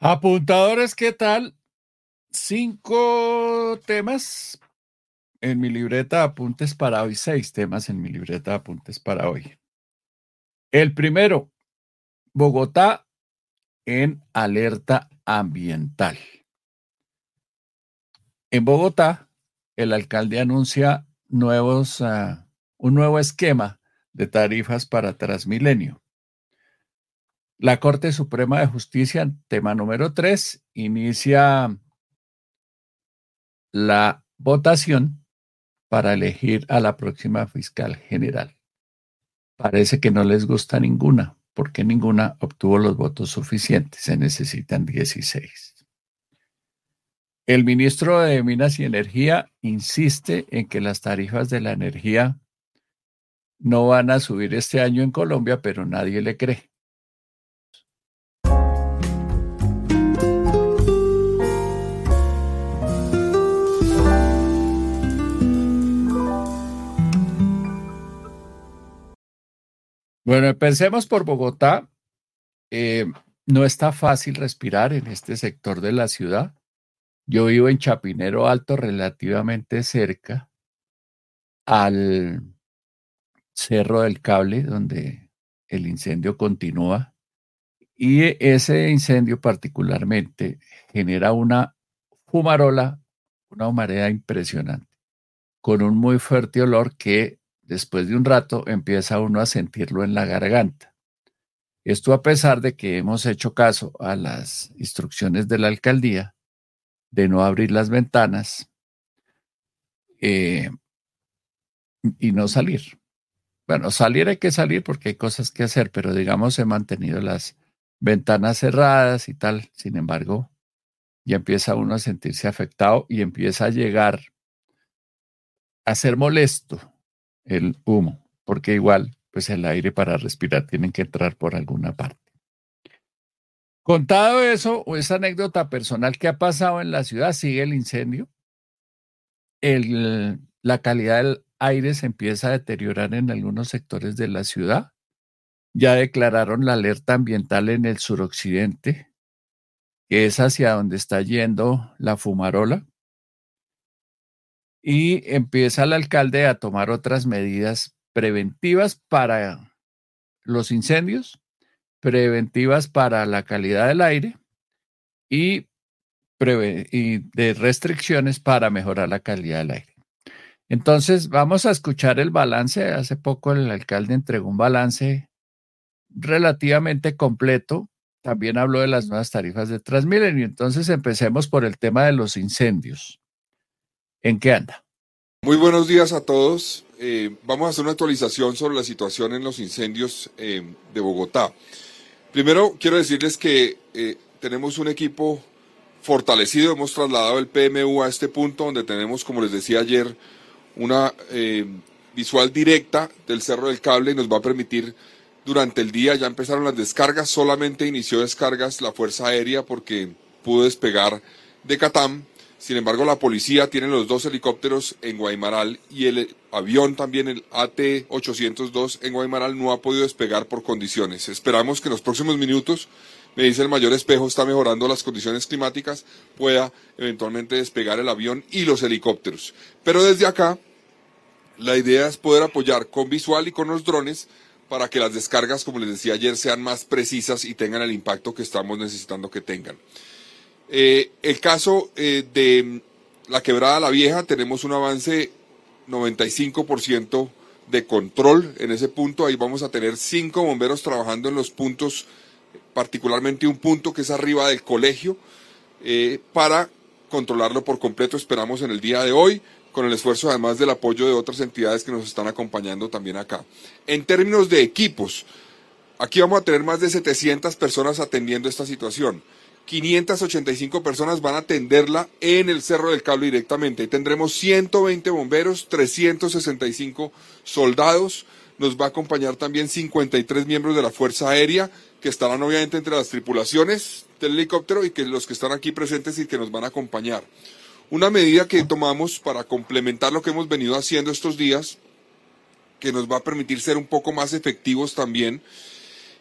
Apuntadores, ¿qué tal? Cinco temas en mi libreta de apuntes para hoy, seis temas en mi libreta de apuntes para hoy. El primero, Bogotá en alerta ambiental. En Bogotá, el alcalde anuncia nuevos, uh, un nuevo esquema de tarifas para Transmilenio. La Corte Suprema de Justicia, tema número 3, inicia la votación para elegir a la próxima fiscal general. Parece que no les gusta ninguna, porque ninguna obtuvo los votos suficientes. Se necesitan 16. El ministro de Minas y Energía insiste en que las tarifas de la energía no van a subir este año en Colombia, pero nadie le cree. Bueno, pensemos por Bogotá. Eh, no está fácil respirar en este sector de la ciudad. Yo vivo en Chapinero Alto, relativamente cerca al Cerro del Cable, donde el incendio continúa. Y ese incendio particularmente genera una fumarola, una humareda impresionante, con un muy fuerte olor que después de un rato empieza uno a sentirlo en la garganta. Esto a pesar de que hemos hecho caso a las instrucciones de la alcaldía de no abrir las ventanas eh, y no salir. Bueno, salir hay que salir porque hay cosas que hacer, pero digamos he mantenido las ventanas cerradas y tal. Sin embargo, ya empieza uno a sentirse afectado y empieza a llegar a ser molesto el humo, porque igual, pues el aire para respirar tiene que entrar por alguna parte. Contado eso, o esa anécdota personal que ha pasado en la ciudad, sigue el incendio. El, la calidad del aire se empieza a deteriorar en algunos sectores de la ciudad. Ya declararon la alerta ambiental en el suroccidente, que es hacia donde está yendo la fumarola y empieza el alcalde a tomar otras medidas preventivas para los incendios, preventivas para la calidad del aire y, de restricciones para mejorar la calidad del aire. Entonces, vamos a escuchar el balance. Hace poco el alcalde entregó un balance relativamente completo. También habló de las nuevas tarifas de Transmilenio. Entonces, empecemos por el tema de los incendios. ¿En qué anda? Muy buenos días a todos. Eh, vamos a hacer una actualización sobre la situación en los incendios eh, de Bogotá. Primero, quiero decirles que eh, tenemos un equipo fortalecido. Hemos trasladado el PMU a este punto donde tenemos, como les decía ayer, una visual directa del Cerro del Cable y nos va a permitir durante el día, ya empezaron las descargas, solamente inició descargas la Fuerza Aérea porque pudo despegar de Catam sin embargo, la policía tiene los dos helicópteros en Guaymaral y el avión también, el AT-802 en Guaymaral, no ha podido despegar por condiciones. Esperamos que en los próximos minutos, me dice el mayor espejo, está mejorando las condiciones climáticas, pueda eventualmente despegar el avión y los helicópteros. Pero desde acá, la idea es poder apoyar con visual y con los drones para que las descargas, como les decía ayer, sean más precisas y tengan el impacto que estamos necesitando que tengan. Eh, el caso eh, de la quebrada La Vieja, tenemos un avance 95% de control en ese punto. Ahí vamos a tener cinco bomberos trabajando en los puntos, particularmente un punto que es arriba del colegio, eh, para controlarlo por completo. Esperamos en el día de hoy, con el esfuerzo además del apoyo de otras entidades que nos están acompañando también acá. En términos de equipos, aquí vamos a tener más de 700 personas atendiendo esta situación. 585 personas van a atenderla en el Cerro del Cable directamente. tendremos 120 bomberos, 365 soldados. Nos va a acompañar también 53 miembros de la Fuerza Aérea, que estarán obviamente entre las tripulaciones del helicóptero y que los que están aquí presentes y que nos van a acompañar. Una medida que tomamos para complementar lo que hemos venido haciendo estos días, que nos va a permitir ser un poco más efectivos también,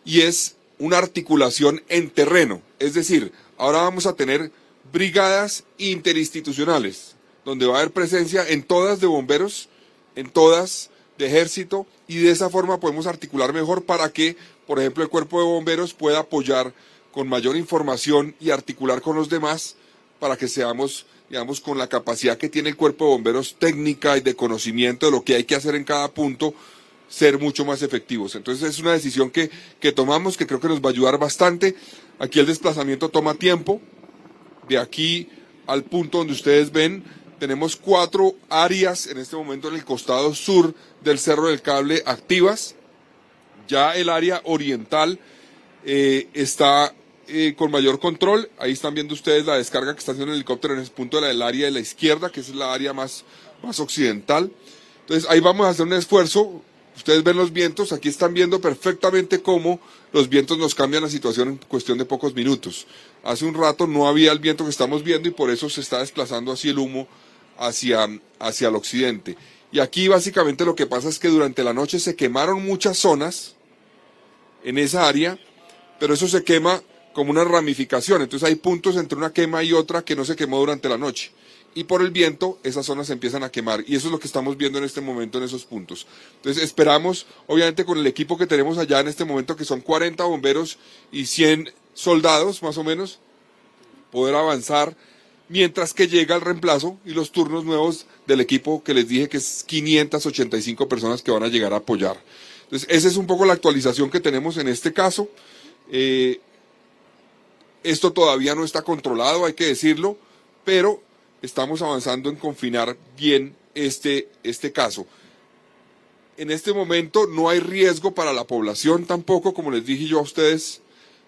y es una articulación en terreno. Es decir, ahora vamos a tener brigadas interinstitucionales, donde va a haber presencia en todas de bomberos, en todas de ejército, y de esa forma podemos articular mejor para que, por ejemplo, el cuerpo de bomberos pueda apoyar con mayor información y articular con los demás para que seamos, digamos, con la capacidad que tiene el cuerpo de bomberos técnica y de conocimiento de lo que hay que hacer en cada punto, ser mucho más efectivos. Entonces es una decisión que, que tomamos que creo que nos va a ayudar bastante. Aquí el desplazamiento toma tiempo. De aquí al punto donde ustedes ven, tenemos cuatro áreas en este momento en el costado sur del Cerro del Cable activas. Ya el área oriental eh, está eh, con mayor control. Ahí están viendo ustedes la descarga que está haciendo el helicóptero en ese punto del área de la izquierda, que es la área más, más occidental. Entonces ahí vamos a hacer un esfuerzo Ustedes ven los vientos, aquí están viendo perfectamente cómo los vientos nos cambian la situación en cuestión de pocos minutos. Hace un rato no había el viento que estamos viendo y por eso se está desplazando así el humo hacia, hacia el occidente. Y aquí básicamente lo que pasa es que durante la noche se quemaron muchas zonas en esa área, pero eso se quema como una ramificación. Entonces hay puntos entre una quema y otra que no se quemó durante la noche y por el viento esas zonas se empiezan a quemar y eso es lo que estamos viendo en este momento en esos puntos. Entonces esperamos, obviamente con el equipo que tenemos allá en este momento, que son 40 bomberos y 100 soldados más o menos, poder avanzar mientras que llega el reemplazo y los turnos nuevos del equipo que les dije que es 585 personas que van a llegar a apoyar. Entonces esa es un poco la actualización que tenemos en este caso. Eh, esto todavía no está controlado, hay que decirlo, pero estamos avanzando en confinar bien este, este caso. En este momento no hay riesgo para la población tampoco, como les dije yo a ustedes,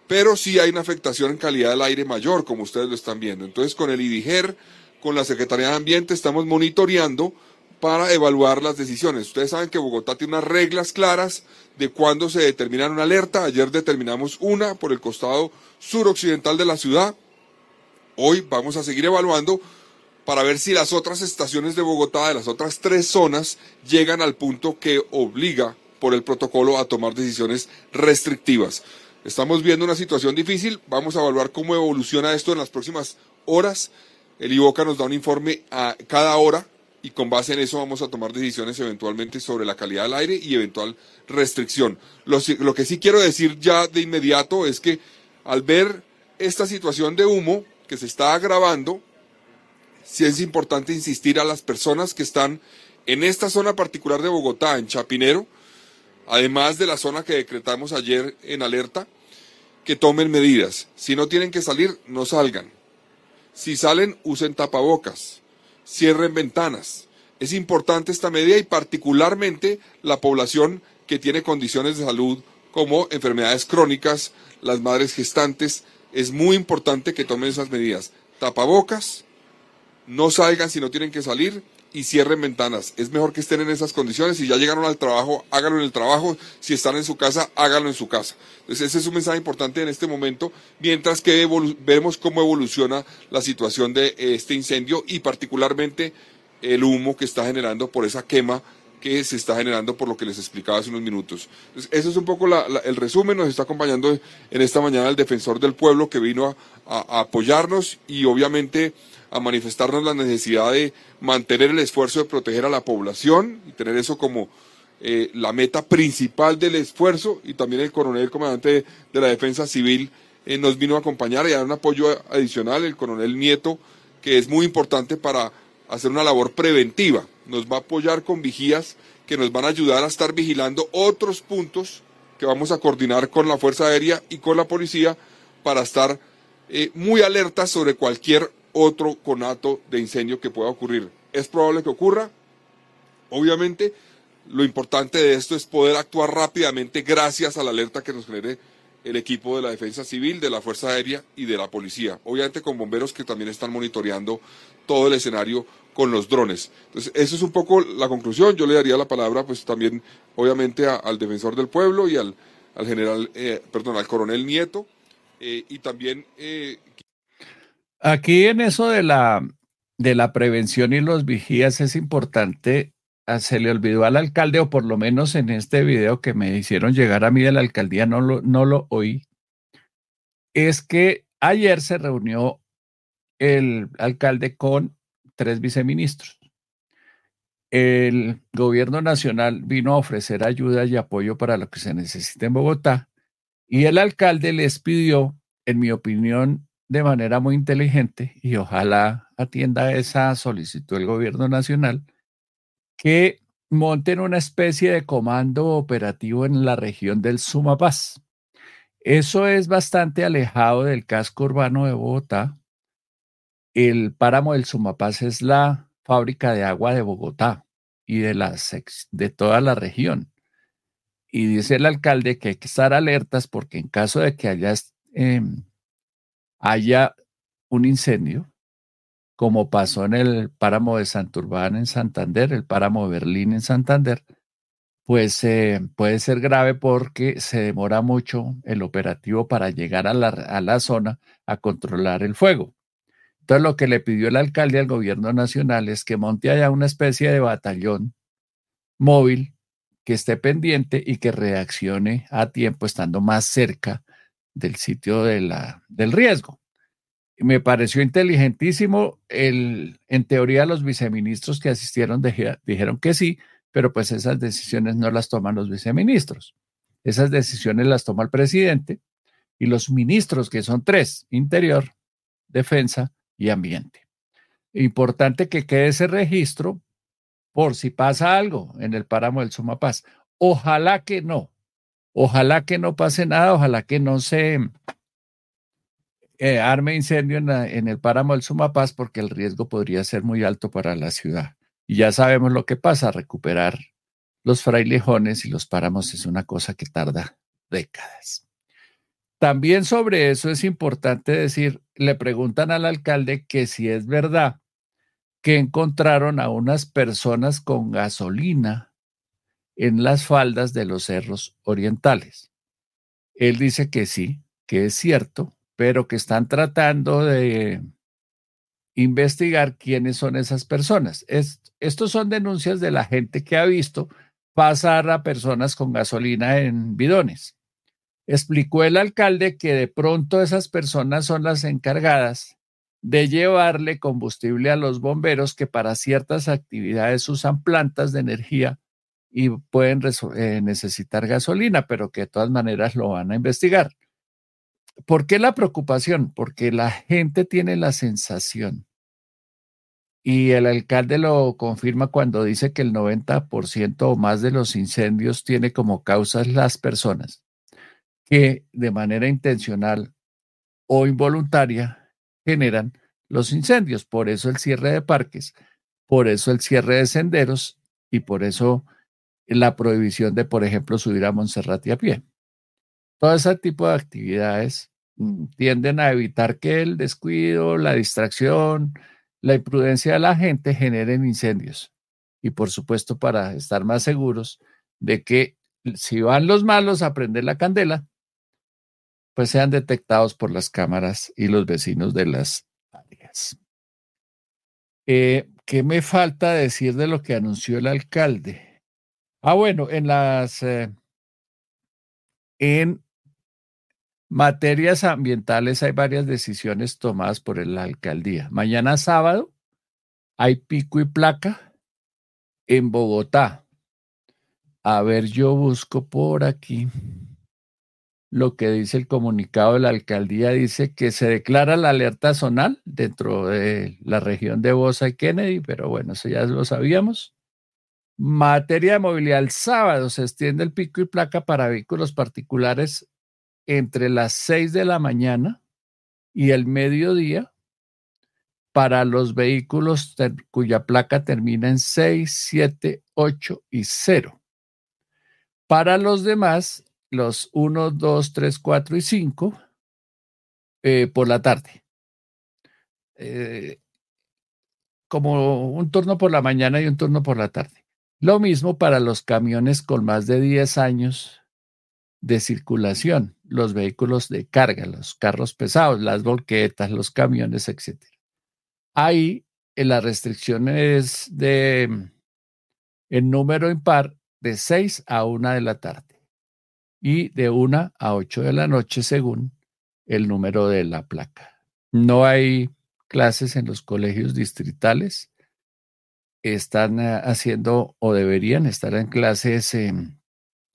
pero sí hay una afectación en calidad del aire mayor, como ustedes lo están viendo. Entonces, con el IDIGER, con la Secretaría de Ambiente, estamos monitoreando para evaluar las decisiones. Ustedes saben que Bogotá tiene unas reglas claras de cuándo se determina una alerta. Ayer determinamos una por el costado suroccidental de la ciudad. Hoy vamos a seguir evaluando para ver si las otras estaciones de Bogotá, de las otras tres zonas, llegan al punto que obliga por el protocolo a tomar decisiones restrictivas. Estamos viendo una situación difícil, vamos a evaluar cómo evoluciona esto en las próximas horas. El IVOCA nos da un informe a cada hora y con base en eso vamos a tomar decisiones eventualmente sobre la calidad del aire y eventual restricción. Lo, lo que sí quiero decir ya de inmediato es que al ver esta situación de humo que se está agravando, sí es importante insistir a las personas que están en esta zona particular de Bogotá, en Chapinero, además de la zona que decretamos ayer en alerta, que tomen medidas. Si no tienen que salir, no salgan. Si salen, usen tapabocas, cierren ventanas. Es importante esta medida y particularmente la población que tiene condiciones de salud como enfermedades crónicas, las madres gestantes, es muy importante que tomen esas medidas. Tapabocas, no salgan si no tienen que salir y cierren ventanas. Es mejor que estén en esas condiciones. Si ya llegaron al trabajo, háganlo en el trabajo. Si están en su casa, háganlo en su casa. Entonces ese es un mensaje importante en este momento, mientras que vemos cómo evoluciona la situación de este incendio y particularmente el humo que está generando por esa quema que se está generando por lo que les explicaba hace unos minutos. Ese es un poco el resumen. Nos está acompañando en esta mañana el defensor del pueblo que vino a apoyarnos y obviamente a manifestarnos la necesidad de mantener el esfuerzo de proteger a la población y tener eso como eh, la meta principal del esfuerzo y también el coronel comandante de, la defensa civil eh, nos vino a acompañar y a dar un apoyo adicional, el coronel Nieto, que es muy importante para hacer una labor preventiva. Nos va a apoyar con vigías que nos van a ayudar a estar vigilando otros puntos que vamos a coordinar con la Fuerza Aérea y con la policía para estar eh, muy alertas sobre cualquier otro conato de incendio que pueda ocurrir. Es probable que ocurra. Obviamente, lo importante de esto es poder actuar rápidamente gracias a la alerta que nos genere el equipo de la Defensa Civil, de la Fuerza Aérea y de la Policía. Obviamente con bomberos que también están monitoreando todo el escenario con los drones. Entonces, esa es un poco la conclusión. Yo le daría la palabra, pues también, obviamente, al defensor del pueblo y al, al general, eh, perdón, al coronel Nieto, eh, y también eh, Aquí en eso de la, de la prevención y los vigías es importante, ah, se le olvidó al alcalde, o por lo menos en este video que me hicieron llegar a mí de la alcaldía, no lo, no lo oí, es que ayer se reunió el alcalde con tres viceministros. El gobierno nacional vino a ofrecer ayuda y apoyo para lo que se necesite en Bogotá y el alcalde les pidió, en mi opinión, de manera muy inteligente, y ojalá atienda esa solicitud del gobierno nacional, que monten una especie de comando operativo en la región del Sumapaz. Eso es bastante alejado del casco urbano de Bogotá. El páramo del Sumapaz es la fábrica de agua de Bogotá y de, de toda la región. Y dice el alcalde que hay que estar alertas porque en caso de que haya, em, haya un incendio, como pasó en el páramo de Santurbán en Santander, el páramo de Berlín en Santander, pues eh, puede ser grave porque se demora mucho el operativo para llegar a la, a la zona a controlar el fuego. Entonces lo que le pidió el alcalde al gobierno nacional es que monte allá una especie de batallón móvil que esté pendiente y que reaccione a tiempo estando más cerca del sitio de la, del riesgo me pareció inteligentísimo. El, en teoría, los viceministros que asistieron dijeron que sí, pero pues esas decisiones no las toman los viceministros. Esas decisiones las toma el presidente y los ministros, que son tres, interior, defensa y ambiente. Importante que quede ese registro por si pasa algo en el páramo del Sumapaz. Ojalá que no. Ojalá que no pase nada, ojalá que no se eh, arme incendio en, el páramo del Sumapaz porque el riesgo podría ser muy alto para la ciudad. Y ya sabemos lo que pasa, recuperar los frailejones y los páramos es una cosa que tarda décadas. También sobre eso es importante decir, le preguntan al alcalde que si es verdad que encontraron a unas personas con gasolina en las faldas de los cerros orientales. Él dice que sí, que es cierto, pero que están tratando de investigar quiénes son esas personas. estos son denuncias de la gente que ha visto pasar a personas con gasolina en bidones. Explicó el alcalde que de pronto esas personas son las encargadas de llevarle combustible a los bomberos que para ciertas actividades usan plantas de energía y pueden eh, necesitar gasolina, pero que de todas maneras lo van a investigar. ¿Por qué la preocupación? Porque la gente tiene la sensación, y el alcalde lo confirma cuando dice que el 90% o más de los incendios tiene como causas las personas que de manera intencional o involuntaria generan los incendios. Por eso el cierre de parques, por eso el cierre de senderos y por eso la prohibición de, por ejemplo, subir a Monserrate a pie. Todo ese tipo de actividades mm, tienden a evitar que el descuido, la distracción, la imprudencia de la gente generen incendios. Y por supuesto, para estar más seguros de que si van los malos a prender la candela, pues sean detectados por las cámaras y los vecinos de las áreas. Eh, ¿Qué me falta decir de lo que anunció el alcalde? Ah, bueno, en las eh, en Materias ambientales, hay varias decisiones tomadas por la alcaldía. Mañana sábado hay pico y placa en Bogotá. A ver, yo busco por aquí lo que dice el comunicado de la alcaldía. Dice que se declara la alerta zonal dentro de la región de Bosa y Kennedy, pero bueno, eso ya lo sabíamos. Materia de movilidad, el sábado se extiende el pico y placa para vehículos particulares entre las 6 de la mañana y el mediodía para los vehículos cuya placa termina en 6, 7, 8 y 0. Para los demás, los 1, 2, 3, 4 y 5, eh, por la tarde. Eh, como un turno por la mañana y un turno por la tarde. Lo mismo para los camiones con más de 10 años de circulación, los vehículos de carga, los carros pesados, las volquetas, los camiones, etc. Ahí eh, la restricción es de en número impar de 6 a 1 de la tarde y de 1 a 8 de la noche según el número de la placa. No hay clases en los colegios distritales. Están eh, haciendo o deberían estar en clases em,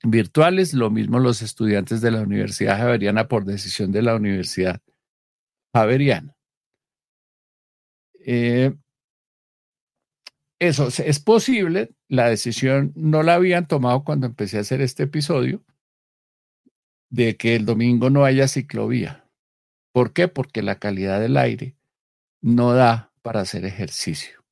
virtuales. Lo mismo los estudiantes de la Universidad Javeriana por decisión de la Universidad Javeriana. Eh, eso es posible. La decisión no la habían tomado cuando empecé a hacer este episodio de que el domingo no haya ciclovía. ¿Por qué? Porque la calidad del aire no da para hacer ejercicio.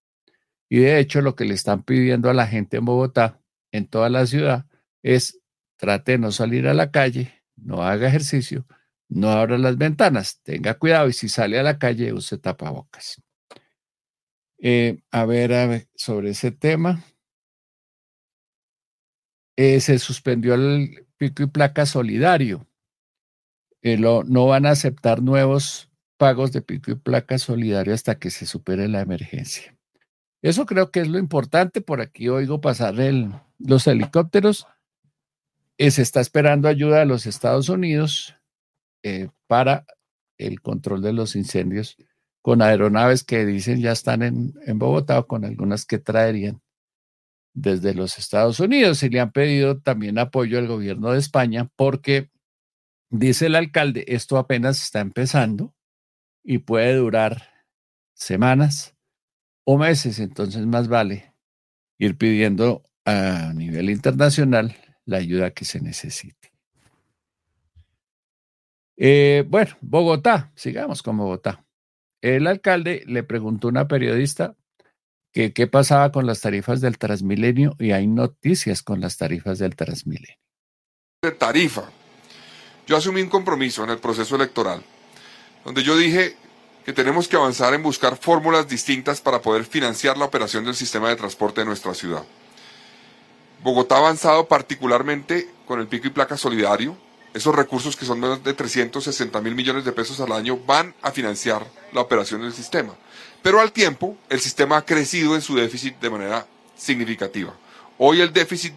Y de hecho lo que le están pidiendo a la gente en Bogotá, en toda la ciudad, es trate de no salir a la calle, no haga ejercicio, no abra las ventanas, tenga cuidado y si sale a la calle use tapabocas. Eh, a, ver, a ver, sobre ese tema. Eh, se suspendió el pico y placa solidario. Eh, no van a aceptar nuevos pagos de pico y placa solidario hasta que se supere la emergencia. Eso creo que es lo importante. Por aquí oigo pasar el, los helicópteros. se está esperando ayuda de los Estados Unidos para el control de los incendios con aeronaves que dicen ya están en, Bogotá o con algunas que traerían desde los Estados Unidos y le han pedido también apoyo al gobierno de España porque, dice el alcalde, esto apenas está empezando y puede durar semanas o meses, entonces más vale ir pidiendo a nivel internacional la ayuda que se necesite. Eh, bueno, Bogotá, sigamos con Bogotá el alcalde le preguntó a una periodista que qué pasaba con las tarifas del Transmilenio y hay noticias con las tarifas del Transmilenio. De tarifa. Yo asumí un compromiso en el proceso electoral, donde yo dije que tenemos que avanzar en buscar fórmulas distintas para poder financiar la operación del sistema de transporte de nuestra ciudad. Bogotá ha avanzado particularmente con el pico y placa solidario, esos recursos que son de 360 mil millones de pesos al año van a financiar la operación del sistema. Pero al tiempo, el sistema ha crecido en su déficit de manera significativa. Hoy el déficit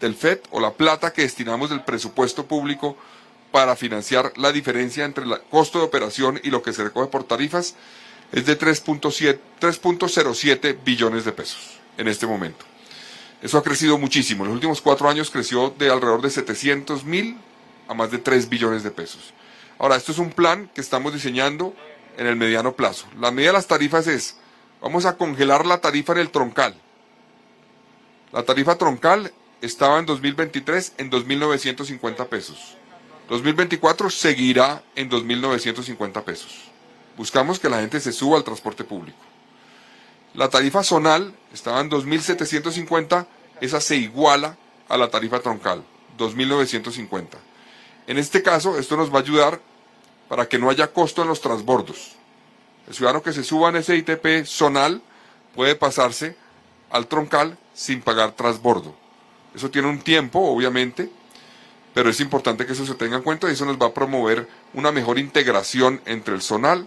del FED o la plata que destinamos del presupuesto público para financiar la diferencia entre el costo de operación y lo que se recoge por tarifas es de 3.07 billones de pesos en este momento. Eso ha crecido muchísimo. En los últimos cuatro años creció de alrededor de 700 mil a más de 3 billones de pesos. Ahora, esto es un plan que estamos diseñando en el mediano plazo. La medida de las tarifas es, vamos a congelar la tarifa en el troncal. La tarifa troncal estaba en 2023 en 2.950 pesos. 2024 seguirá en 2.950 pesos. Buscamos que la gente se suba al transporte público. La tarifa zonal estaba en 2.750, esa se iguala a la tarifa troncal, 2.950. En este caso, esto nos va a ayudar para que no haya costo en los transbordos. El ciudadano que se suba en ese ITP zonal puede pasarse al troncal sin pagar transbordo. Eso tiene un tiempo, obviamente, pero es importante que eso se tenga en cuenta y eso nos va a promover una mejor integración entre el zonal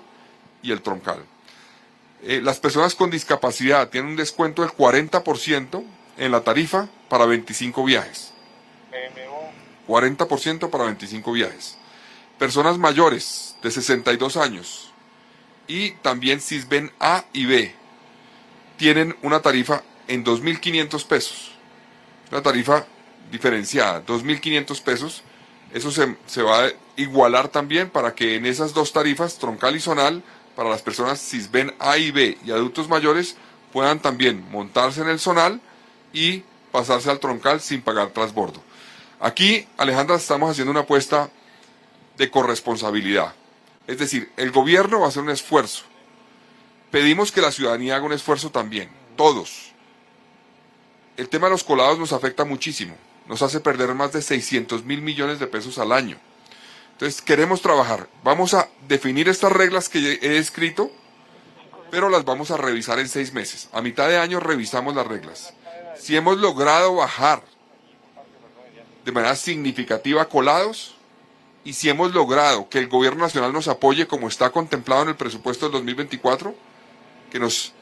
y el troncal. Eh, las personas con discapacidad tienen un descuento del 40% en la tarifa para 25 viajes. 40% para 25 viajes. Personas mayores de 62 años y también CISBEN A y B tienen una tarifa en 2.500 pesos. Una tarifa diferenciada, 2.500 pesos. Eso se, se, va a igualar también para que en esas dos tarifas, troncal y zonal, para las personas CISBEN A y B y adultos mayores, puedan también montarse en el zonal y pasarse al troncal sin pagar transbordo. Aquí, Alejandra, estamos haciendo una apuesta de corresponsabilidad. Es decir, el gobierno va a hacer un esfuerzo. Pedimos que la ciudadanía haga un esfuerzo también, todos. El tema de los colados nos afecta muchísimo. Nos hace perder más de 600 mil millones de pesos al año. Entonces, queremos trabajar. Vamos a definir estas reglas que he escrito, pero las vamos a revisar en seis meses. A mitad de año revisamos las reglas. Si hemos logrado bajar de manera significativa colados y si hemos logrado que el gobierno nacional nos apoye como está contemplado en el presupuesto del 2024, que nos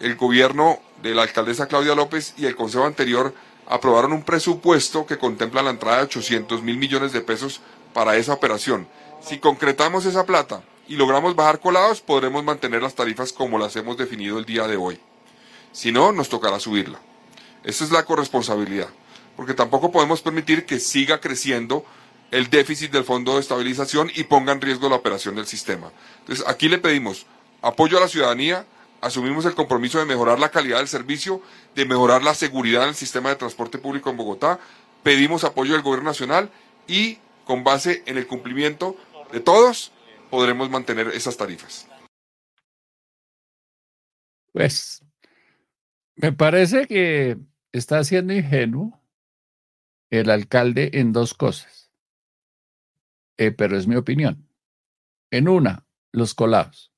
el gobierno de la alcaldesa Claudia López y el consejo anterior aprobaron un presupuesto que contempla la entrada de 800 mil millones de pesos para esa operación. Si concretamos esa plata y logramos bajar colados, podremos mantener las tarifas como las hemos definido el día de hoy. Si no, nos tocará subirla. Esa es la corresponsabilidad, porque tampoco podemos permitir que siga creciendo el déficit del Fondo de Estabilización y ponga en riesgo la operación del sistema. Entonces, aquí le pedimos apoyo a la ciudadanía, asumimos el compromiso de mejorar la calidad del servicio, de mejorar la seguridad en el sistema de transporte público en Bogotá, pedimos apoyo del Gobierno Nacional y con base en el cumplimiento de todos, podremos mantener esas tarifas. Pues, me parece que está siendo ingenuo el alcalde en dos cosas, eh, pero es mi opinión. En una, los colados.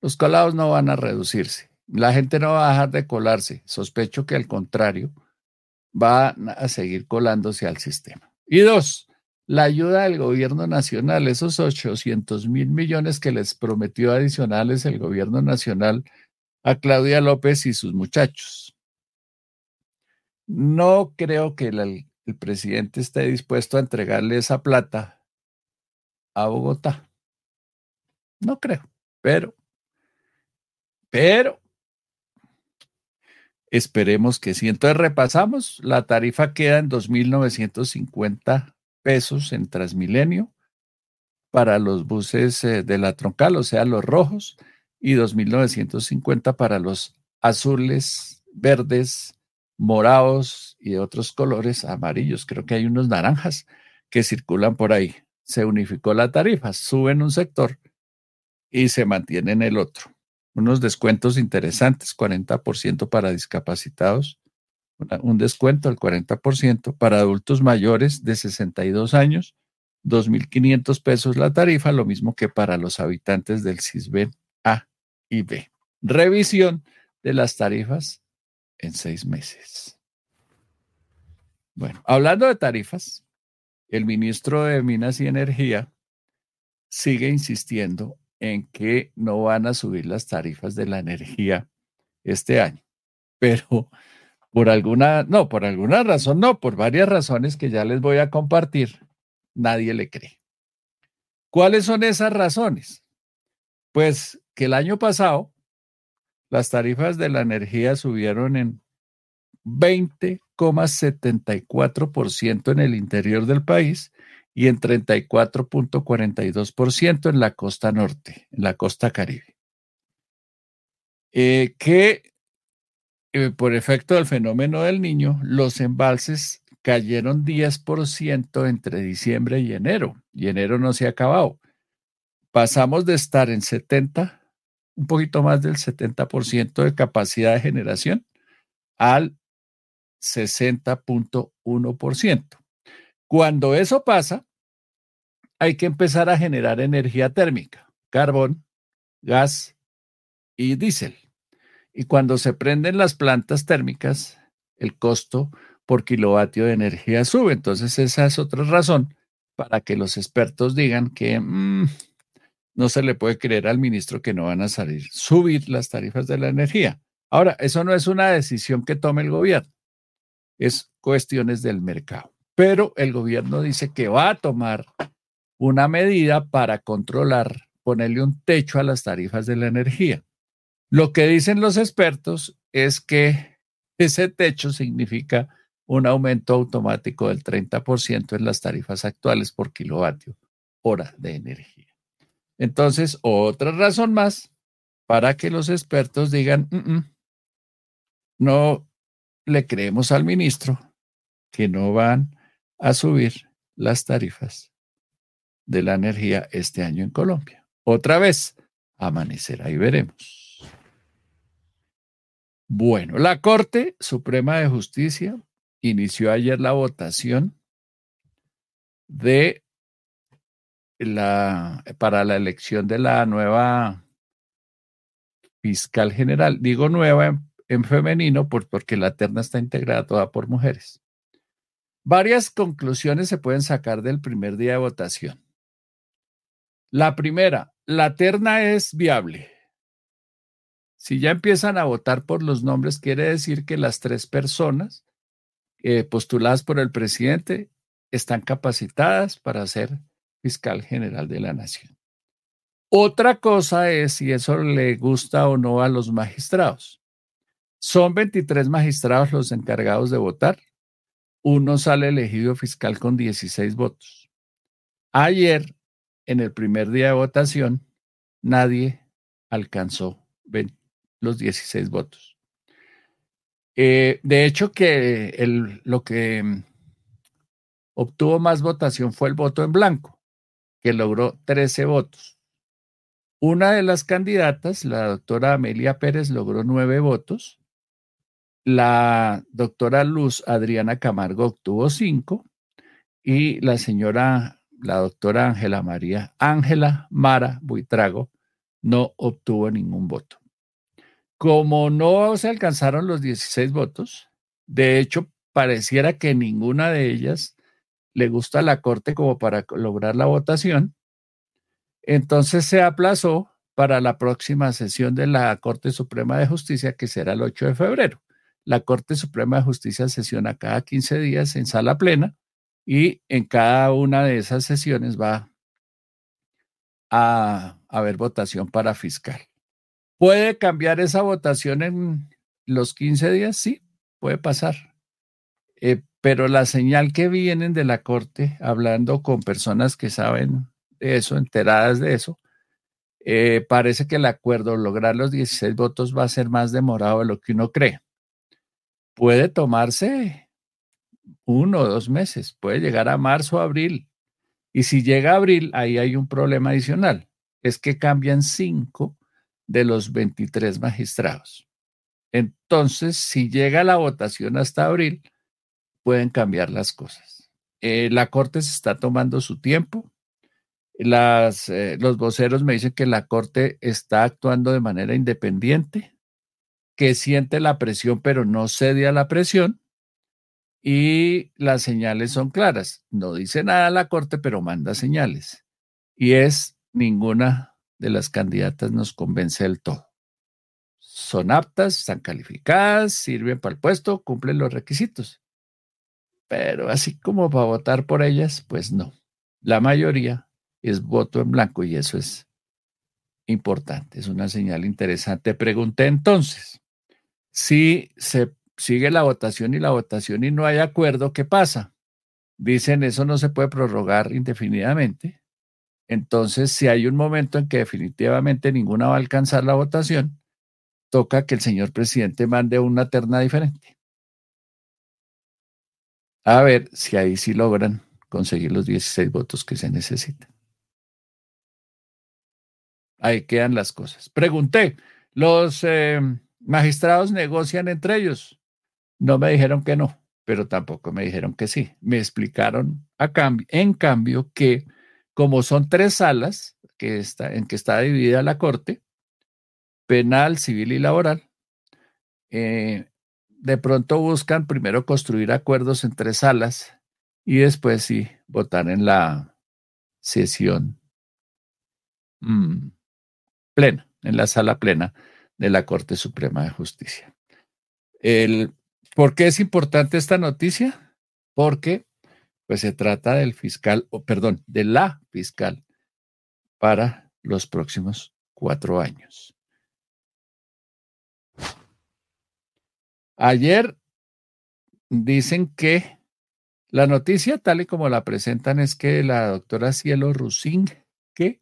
Los colados no van a reducirse. La gente no va a dejar de colarse. Sospecho que al contrario, va a seguir colándose al sistema. Y dos, la ayuda del gobierno nacional, esos 800 mil millones que les prometió adicionales el gobierno nacional a Claudia López y sus muchachos. No creo que el, el presidente esté dispuesto a entregarle esa plata a Bogotá. No creo, pero, pero, esperemos que sí. Entonces repasamos, la tarifa queda en 2.950 pesos en Transmilenio para los buses eh, de la troncal, o sea, los rojos, y 2.950 para los azules, verdes, morados y otros colores amarillos. Creo que hay unos naranjas que circulan por ahí. Se unificó la tarifa, sube en un sector y se mantiene en el otro. Unos descuentos interesantes, 40% para discapacitados, un descuento del 40% para adultos mayores de 62 años, 2.500 pesos la tarifa, lo mismo que para los habitantes del CISBEN A y B. Revisión de las tarifas en seis meses. Bueno, hablando de tarifas, el ministro de Minas y Energía sigue insistiendo en que no van a subir las tarifas de la energía este año, pero por alguna, no, por alguna razón, no, por varias razones que ya les voy a compartir, nadie le cree. ¿Cuáles son esas razones? Pues que el año pasado las tarifas de la energía subieron en 20,74% en el interior del país y en 34.42% en la costa norte, en la costa caribe. Eh, que eh, por efecto del fenómeno del niño, los embalses cayeron 10% entre diciembre y enero, y enero no se ha acabado. Pasamos de estar en 70, un poquito más del 70% de capacidad de generación, al 60.1%. Cuando eso pasa, hay que empezar a generar energía térmica, carbón, gas y diésel. Y cuando se prenden las plantas térmicas, el costo por kilovatio de energía sube. Entonces esa es otra razón para que los expertos digan que mm, no se le puede creer al ministro que no van a salir, subir las tarifas de la energía. Ahora, eso no es una decisión que tome el gobierno, es cuestiones del mercado. Pero el gobierno dice que va a tomar una medida para controlar, ponerle un techo a las tarifas de la energía. Lo que dicen los expertos es que ese techo significa un aumento automático del 30% en las tarifas actuales por kilovatio hora de energía. Entonces, otra razón más para que los expertos digan, mm, mm, no le creemos al ministro que no van a subir las tarifas de la energía este año en Colombia. Otra vez, amanecerá y veremos. Bueno, la Corte Suprema de Justicia inició ayer la votación de la para la elección de la nueva fiscal general. Digo nueva en, femenino porque la terna está integrada toda por mujeres. Varias conclusiones se pueden sacar del primer día de votación. La primera, la terna es viable. Si ya empiezan a votar por los nombres, quiere decir que las tres personas eh, postuladas por el presidente están capacitadas para ser fiscal general de la nación. Otra cosa es si eso le gusta o no a los magistrados. Son 23 magistrados los encargados de votar. Uno sale elegido fiscal con 16 votos. Ayer, en el primer día de votación, nadie alcanzó los 16 votos. Eh, de hecho, que lo que mm, obtuvo más votación fue el voto en blanco, que logró 13 votos. Una de las candidatas, la doctora Amelia Pérez, logró nueve votos. La doctora Luz Adriana Camargo obtuvo cinco. Y la señora, la doctora Ángela María, Ángela Mara Buitrago, no obtuvo ningún voto. Como no se alcanzaron los 16 votos, de hecho, pareciera que ninguna de ellas le gusta la Corte como para lograr la votación, entonces se aplazó para la próxima sesión de la Corte Suprema de Justicia, que será el 8 de febrero. La Corte Suprema de Justicia sesiona cada 15 días en sala plena y en cada una de esas sesiones va a haber votación para fiscal. ¿Puede cambiar esa votación en los 15 días? Sí, puede pasar. Eh, pero la señal que vienen de la Corte, hablando con personas que saben eso, enteradas de eso, eh, parece que el acuerdo, lograr los 16 votos, va a ser más demorado de lo que uno cree. Puede tomarse uno o dos meses, puede llegar a marzo o abril. Y si llega abril, ahí hay un problema adicional. Es que cambian cinco de los 23 magistrados. Entonces, si llega la votación hasta abril, pueden cambiar las cosas. Eh, la Corte se está tomando su tiempo. Eh, los voceros me dicen que la Corte está actuando de manera independiente, que siente la presión, pero no cede a la presión. Y las señales son claras. No dice nada la Corte, pero manda señales. Y es ninguna de las candidatas nos convence del todo. Son aptas, están calificadas, sirven para el puesto, cumplen los requisitos. Pero así como para votar por ellas, pues no. La mayoría es voto en blanco y eso es importante, es una señal interesante. Pregunté entonces, si se sigue la votación y la votación y no hay acuerdo, ¿qué pasa? Dicen, eso no se puede prorrogar indefinidamente. Entonces, si hay un momento en que definitivamente ninguna va a alcanzar la votación, toca que el señor presidente mande una terna diferente. A ver si ahí sí logran conseguir los 16 votos que se necesitan. Ahí quedan las cosas. Pregunté, ¿los eh, magistrados negocian entre ellos? No me dijeron que no, pero tampoco me dijeron que sí. Me explicaron a cambio, en cambio que como son tres salas que está, en que está dividida la Corte, penal, civil y laboral, eh, de pronto buscan primero construir acuerdos en tres salas y después sí votar en la sesión. Mm, plena, en la sala plena de la Corte Suprema de Justicia. El, ¿Por qué es importante esta noticia? Porque pues se trata del fiscal, o perdón, de la fiscal para los próximos cuatro años. Ayer dicen que la noticia, tal y como la presentan, es que la doctora Cielo Rusín, que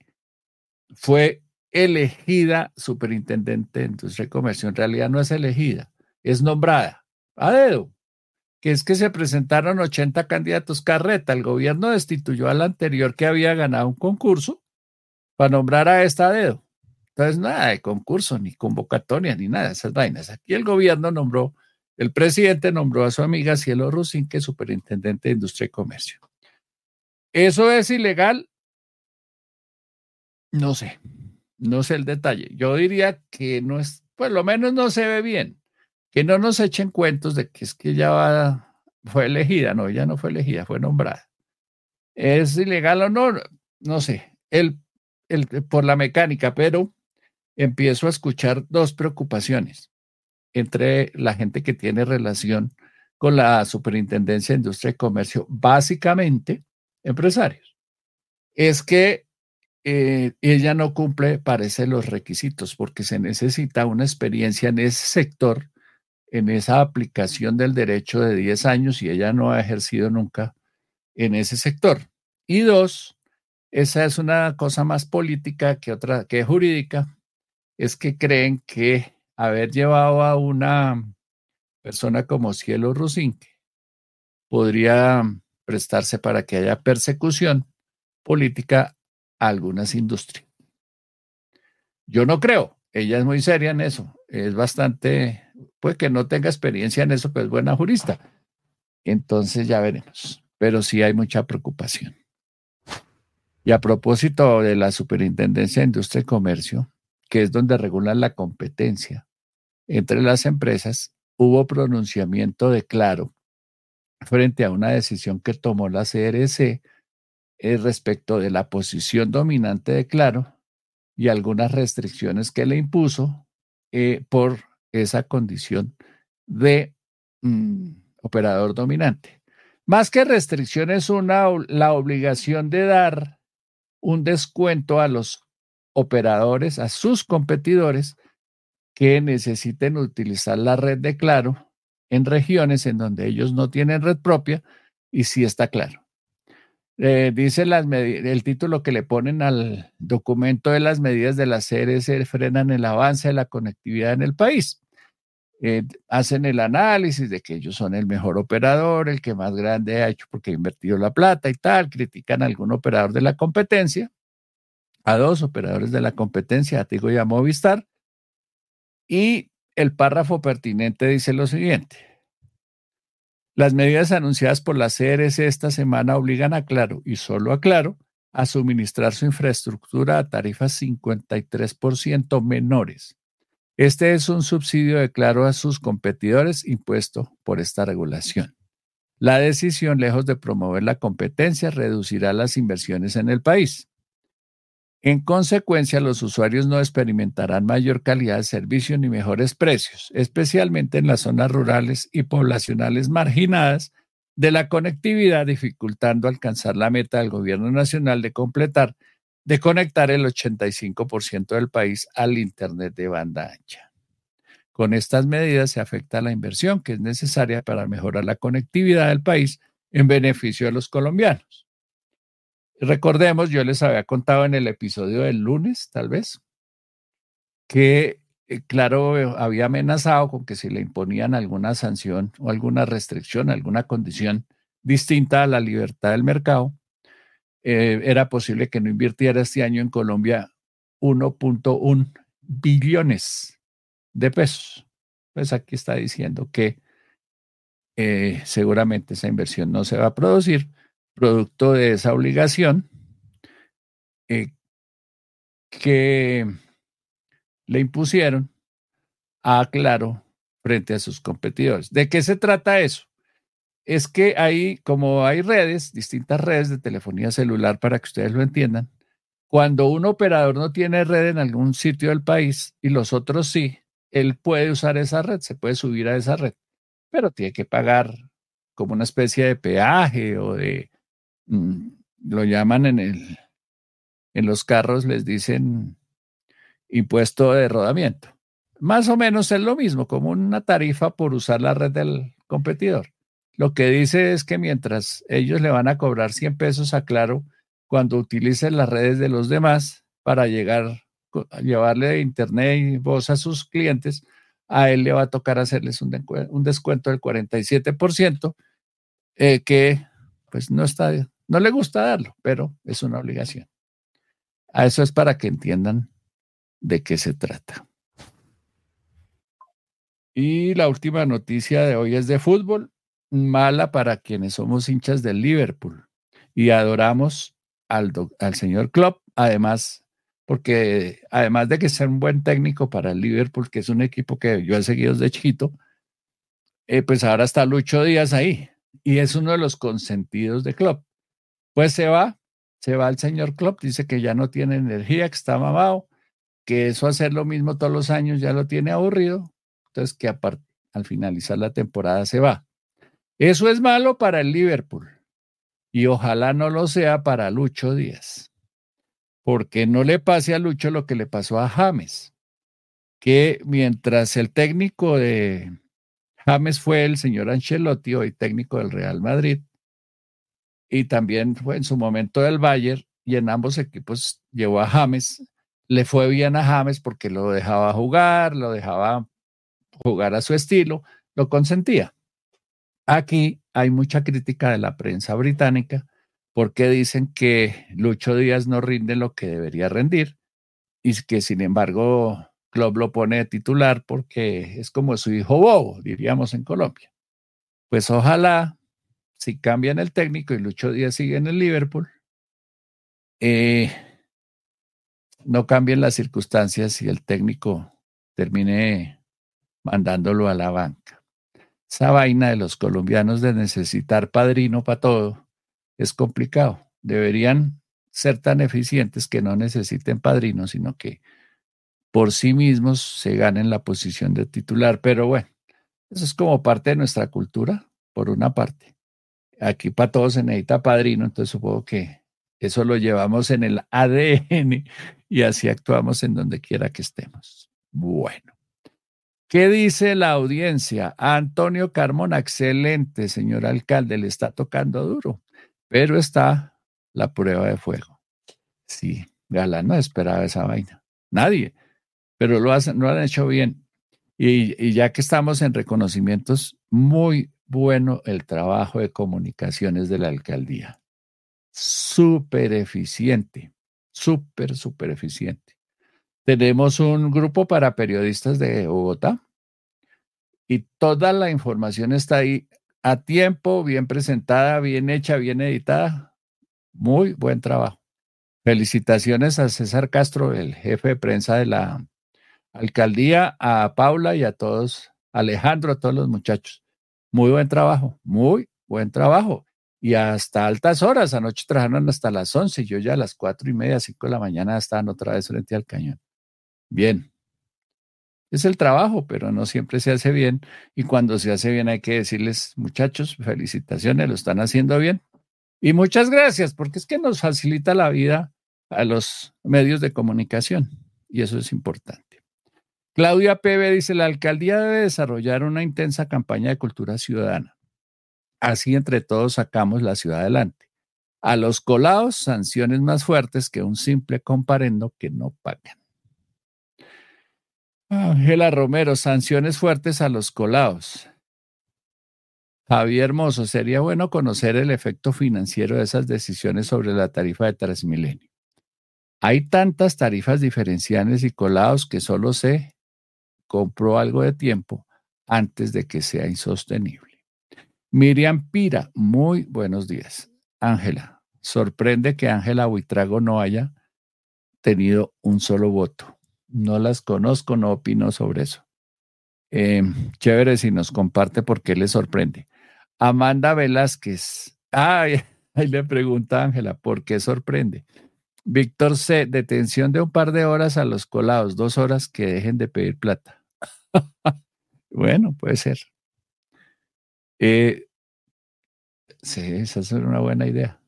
fue elegida superintendente de industria y comercio. En realidad no es elegida, es nombrada a dedo, que es que se presentaron 80 candidatos carreta. El gobierno destituyó al anterior que había ganado un concurso para nombrar a esta a dedo. Entonces, nada de concurso, ni convocatoria, ni nada de esas vainas. Aquí el gobierno nombró, el presidente nombró a su amiga Cielo Rusín, que superintendente de industria y comercio. ¿Eso es ilegal? No sé. No sé el detalle. Yo diría que no es, por lo menos no se ve bien. Que no nos echen cuentos de que es que ya fue elegida. No, ella no fue elegida, fue nombrada. ¿Es ilegal o no? No sé. El, el, por la mecánica, pero empiezo a escuchar dos preocupaciones entre la gente que tiene relación con la Superintendencia de Industria y Comercio, básicamente empresarios. es que eh, ella no cumple, parece, los requisitos, porque se necesita una experiencia en ese sector, en esa aplicación del derecho de 10 años, y ella no ha ejercido nunca en ese sector. Y dos, esa es una cosa más política que otra, que jurídica, es que creen que haber llevado a una persona como Cielo Rusinque podría prestarse para que haya persecución política algunas industrias. Yo no creo, ella es muy seria en eso, es bastante, puede que no tenga experiencia en eso, pero es buena jurista. Entonces ya veremos, pero sí hay mucha preocupación. Y a propósito de la Superintendencia de Industria y Comercio, que es donde regulan la competencia entre las empresas, hubo pronunciamiento de claro frente a una decisión que tomó la CRC respecto de la posición dominante de Claro y algunas restricciones que le impuso eh, por esa condición de mm, operador dominante. Más que restricciones, una, la obligación de dar un descuento a los operadores, a sus competidores que necesiten utilizar la red de Claro en regiones en donde ellos no tienen red propia y sí está claro. Eh, dice las el título que le ponen al documento de las medidas de la CRS frenan el avance de la conectividad en el país. Eh, hacen el análisis de que ellos son el mejor operador, el que más grande ha hecho porque ha invertido la plata y tal, critican a algún operador de la competencia, a dos operadores de la competencia, a Tigo y a Movistar, y el párrafo pertinente dice lo siguiente. Las medidas anunciadas por la CRC esta semana obligan a Claro y solo a Claro a suministrar su infraestructura a tarifas 53% menores. Este es un subsidio de Claro a sus competidores impuesto por esta regulación. La decisión, lejos de promover la competencia, reducirá las inversiones en el país. En consecuencia, los usuarios no experimentarán mayor calidad de servicio ni mejores precios, especialmente en las zonas rurales y poblacionales marginadas de la conectividad, dificultando alcanzar la meta del gobierno nacional de completar, de conectar el 85% del país al Internet de banda ancha. Con estas medidas se afecta la inversión que es necesaria para mejorar la conectividad del país en beneficio de los colombianos. Recordemos, yo les había contado en el episodio del lunes, tal vez, que, eh, claro, eh, había amenazado con que si le imponían alguna sanción o alguna restricción, alguna condición distinta a la libertad del mercado, eh, era posible que no invirtiera este año en Colombia 1.1 billones de pesos. Pues aquí está diciendo que seguramente esa inversión no se va a producir producto de esa obligación eh, que le impusieron a Claro frente a sus competidores. ¿De qué se trata eso? Es que hay, como hay redes, distintas redes de telefonía celular para que ustedes lo entiendan, cuando un operador no tiene red en algún sitio del país y los otros sí, él puede usar esa red, se puede subir a esa red, pero tiene que pagar como una especie de peaje o de lo llaman en el en los carros les dicen impuesto de rodamiento. Más o menos es lo mismo, como una tarifa por usar la red del competidor. Lo que dice es que mientras ellos le van a cobrar 100 pesos a Claro cuando utilicen las redes de los demás para llegar a llevarle internet y voz a sus clientes, a él le va a tocar hacerles un, descuento del 47%, eh, que pues no está no le gusta darlo, pero es una obligación. A eso es para que entiendan de qué se trata. Y la última noticia de hoy es de fútbol, mala para quienes somos hinchas del Liverpool y adoramos al, al señor Klopp, además, porque además de que sea un buen técnico para el Liverpool, que es un equipo que yo he seguido desde chiquito, eh, pues ahora está Lucho Díaz ahí y es uno de los consentidos de Klopp. Pues se va, se va el señor Klopp, dice que ya no tiene energía, que está mamado, que eso hacer lo mismo todos los años ya lo tiene aburrido, entonces que al finalizar la temporada se va. Eso es malo para el Liverpool y ojalá no lo sea para Lucho Díaz. porque no le pase a Lucho lo que le pasó a James, que mientras el técnico de James fue el señor Ancelotti, hoy técnico del Real Madrid, y también fue en su momento del Bayern, y en ambos equipos llevó a James. Le fue bien a James porque lo dejaba jugar, lo dejaba jugar a su estilo, lo consentía. Aquí hay mucha crítica de la prensa británica porque dicen que Lucho Díaz no rinde lo que debería rendir y que sin embargo Club lo pone de titular porque es como su hijo bobo, diríamos en Colombia. Pues ojalá, si cambian el técnico y Lucho Díaz sigue en el Liverpool, eh, no cambien las circunstancias y el técnico termine mandándolo a la banca. Esa vaina de los colombianos de necesitar padrino para todo es complicado. Deberían ser tan eficientes que no necesiten padrino, sino que por sí mismos se ganen la posición de titular. Pero bueno, eso es como parte de nuestra cultura, por una parte. Aquí para todos se necesita padrino, entonces supongo que eso lo llevamos en el ADN y así actuamos en donde quiera que estemos. Bueno. ¿Qué dice la audiencia? Antonio Carmona, excelente, señor alcalde, le está tocando duro, pero está la prueba de fuego. Sí, Galán no esperaba esa vaina. Nadie, pero lo, hacen, lo han hecho bien. Y, y ya que estamos en reconocimientos, muy bueno el trabajo de comunicaciones de la alcaldía súper eficiente, súper, súper eficiente. Tenemos un grupo para periodistas de Bogotá y toda la información está ahí a tiempo, bien presentada, bien hecha, bien editada. Muy buen trabajo. Felicitaciones a César Castro, el jefe de prensa de la alcaldía, a Paula y a todos, Alejandro, a todos los muchachos. Muy buen trabajo, muy buen trabajo y hasta altas horas. Anoche trabajaron hasta las 11 y yo ya a las cuatro y media, cinco de la mañana estaban otra vez frente al cañón. Bien. Es el trabajo, pero no siempre se hace bien. Y cuando se hace bien hay que decirles, muchachos, felicitaciones, lo están haciendo bien. Y muchas gracias, porque es que nos facilita la vida a los medios de comunicación. Y eso es importante. Claudia Pebe dice, la alcaldía debe desarrollar una intensa campaña de cultura ciudadana Así entre todos sacamos la ciudad adelante. A los colados, sanciones más fuertes que un simple comparendo que no pagan. Ángela Romero, sanciones fuertes a los colados. Javier Hermoso, sería bueno conocer el efecto financiero de esas decisiones sobre la tarifa de Transmilenio. Hay tantas tarifas diferenciales y colados que solo se compró algo de tiempo antes de que sea insostenible. Miriam Pira, muy buenos días. Ángela, sorprende que Ángela Buitrago no haya tenido un solo voto. No las conozco, no opino sobre eso. Em, chévere si nos comparte por qué le sorprende. Amanda Velázquez. Ay, ahí le pregunta Ángela, ¿por qué sorprende? Víctor C. Detención de un par de horas a los colados, dos horas que dejen de pedir plata. bueno, puede ser. Eh, sí, esa es una buena idea.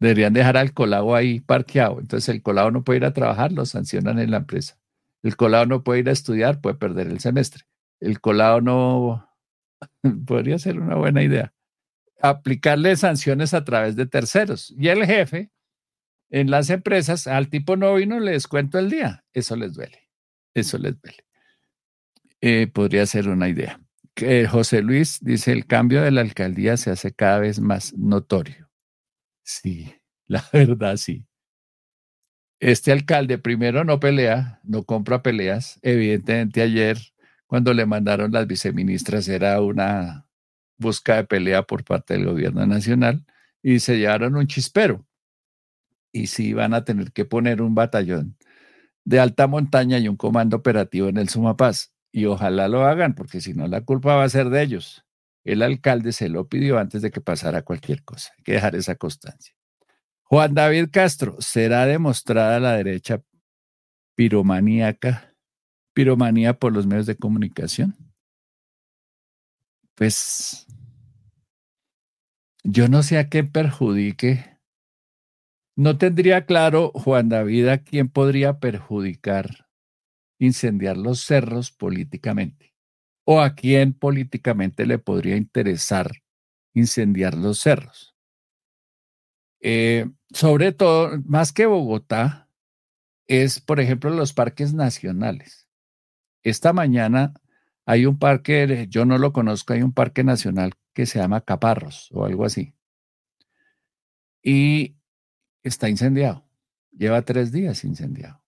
Deberían dejar al colado ahí parqueado. Entonces el colado no puede ir a trabajar, lo sancionan en la empresa. El colado no puede ir a estudiar, puede perder el semestre. El colado no podría ser una buena idea. Aplicarle sanciones a través de terceros. Y el jefe en las empresas, al tipo no vino, le descuento el día. Eso les duele. Eso les duele. Eh, podría ser una idea. José Luis dice, el cambio de la alcaldía se hace cada vez más notorio. Sí, la verdad sí. Este alcalde primero no pelea, no compra peleas. Evidentemente ayer, cuando le mandaron las viceministras, era una busca de pelea por parte del gobierno nacional y se llevaron un chispero. Y sí van a tener que poner un batallón de alta montaña y un comando operativo en el Sumapaz y ojalá lo hagan, porque si no la culpa va a ser de ellos. El alcalde se lo pidió antes de que pasara cualquier cosa. Hay que dejar esa constancia. Juan David Castro, ¿será demostrada la derecha piromaníaca, piromanía por los medios de comunicación? Pues yo no sé a qué perjudique No tendría claro, Juan David, a quién podría perjudicar incendiar los cerros políticamente o a quién políticamente le podría interesar incendiar los cerros. Eh, sobre todo, más que Bogotá, es, por ejemplo, los parques nacionales. Esta mañana hay un parque, yo no lo conozco, hay un parque nacional que se llama Caparros o algo así. Y está incendiado. Lleva tres días incendiado.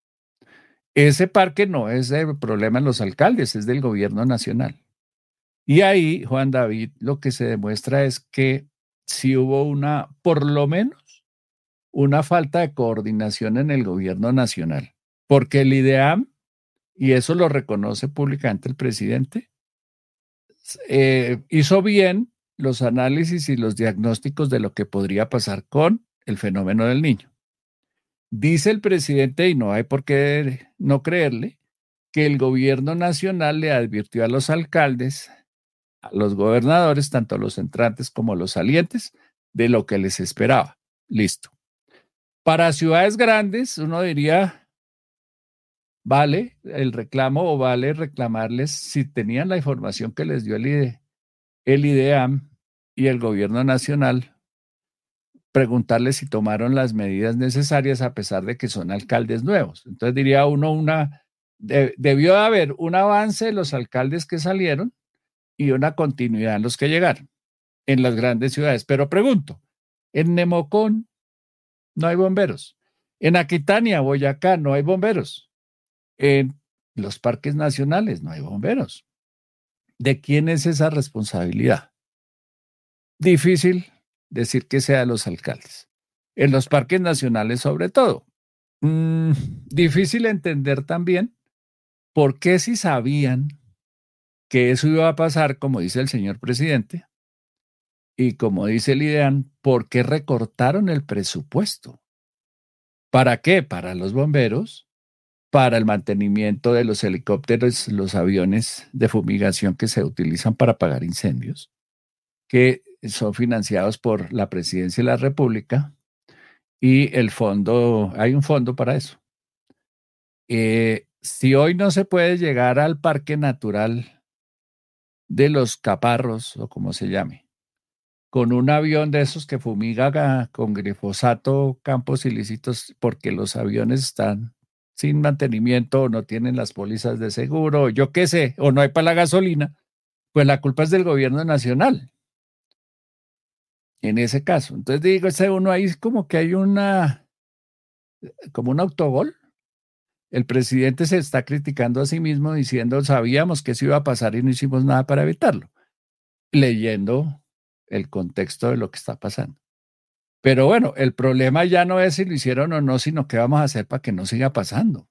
Ese parque no es el problema de los alcaldes, es del gobierno nacional. Y ahí, Juan David, lo que se demuestra es que si hubo una, por lo menos, una falta de coordinación en el gobierno nacional, porque el IDEAM, y eso lo reconoce públicamente el presidente, eh, hizo bien los análisis y los diagnósticos de lo que podría pasar con el fenómeno del niño. Dice el presidente, y no hay por qué no creerle, que el gobierno nacional le advirtió a los alcaldes, a los gobernadores, tanto los entrantes como los salientes, de lo que les esperaba. Listo. Para ciudades grandes, uno diría, vale el reclamo o vale reclamarles si tenían la información que les dio el, IDE, el IDEAM y el gobierno nacional preguntarles si tomaron las medidas necesarias a pesar de que son alcaldes nuevos. Entonces diría uno, una, debió haber un avance de los alcaldes que salieron y una continuidad en los que llegaron en las grandes ciudades. Pero pregunto, en Nemocón no hay bomberos. En Aquitania, Boyacá, no hay bomberos. En los parques nacionales no hay bomberos. ¿De quién es esa responsabilidad? Difícil decir que sea de los alcaldes. En los parques nacionales sobre todo. Mm, difícil entender también por qué si sabían que eso iba a pasar, como dice el señor presidente, y como dice el IDEAN, ¿por qué recortaron el presupuesto? ¿Para qué? Para los bomberos, para el mantenimiento de los helicópteros, los aviones de fumigación que se utilizan para apagar incendios, que son financiados por la Presidencia de la República y el fondo, hay un fondo para eso. Eh, si hoy no se puede llegar al Parque Natural de los Caparros, o como se llame, con un avión de esos que fumiga con glifosato campos ilícitos porque los aviones están sin mantenimiento o no tienen las pólizas de seguro, yo qué sé, o no hay para la gasolina, pues la culpa es del gobierno nacional en ese caso. Entonces digo, ese uno ahí como que hay una, como un autogol. El presidente se está criticando a sí mismo diciendo, sabíamos que eso iba a pasar y no hicimos nada para evitarlo, leyendo el contexto de lo que está pasando. Pero bueno, el problema ya no es si lo hicieron o no, sino qué vamos a hacer para que no siga pasando.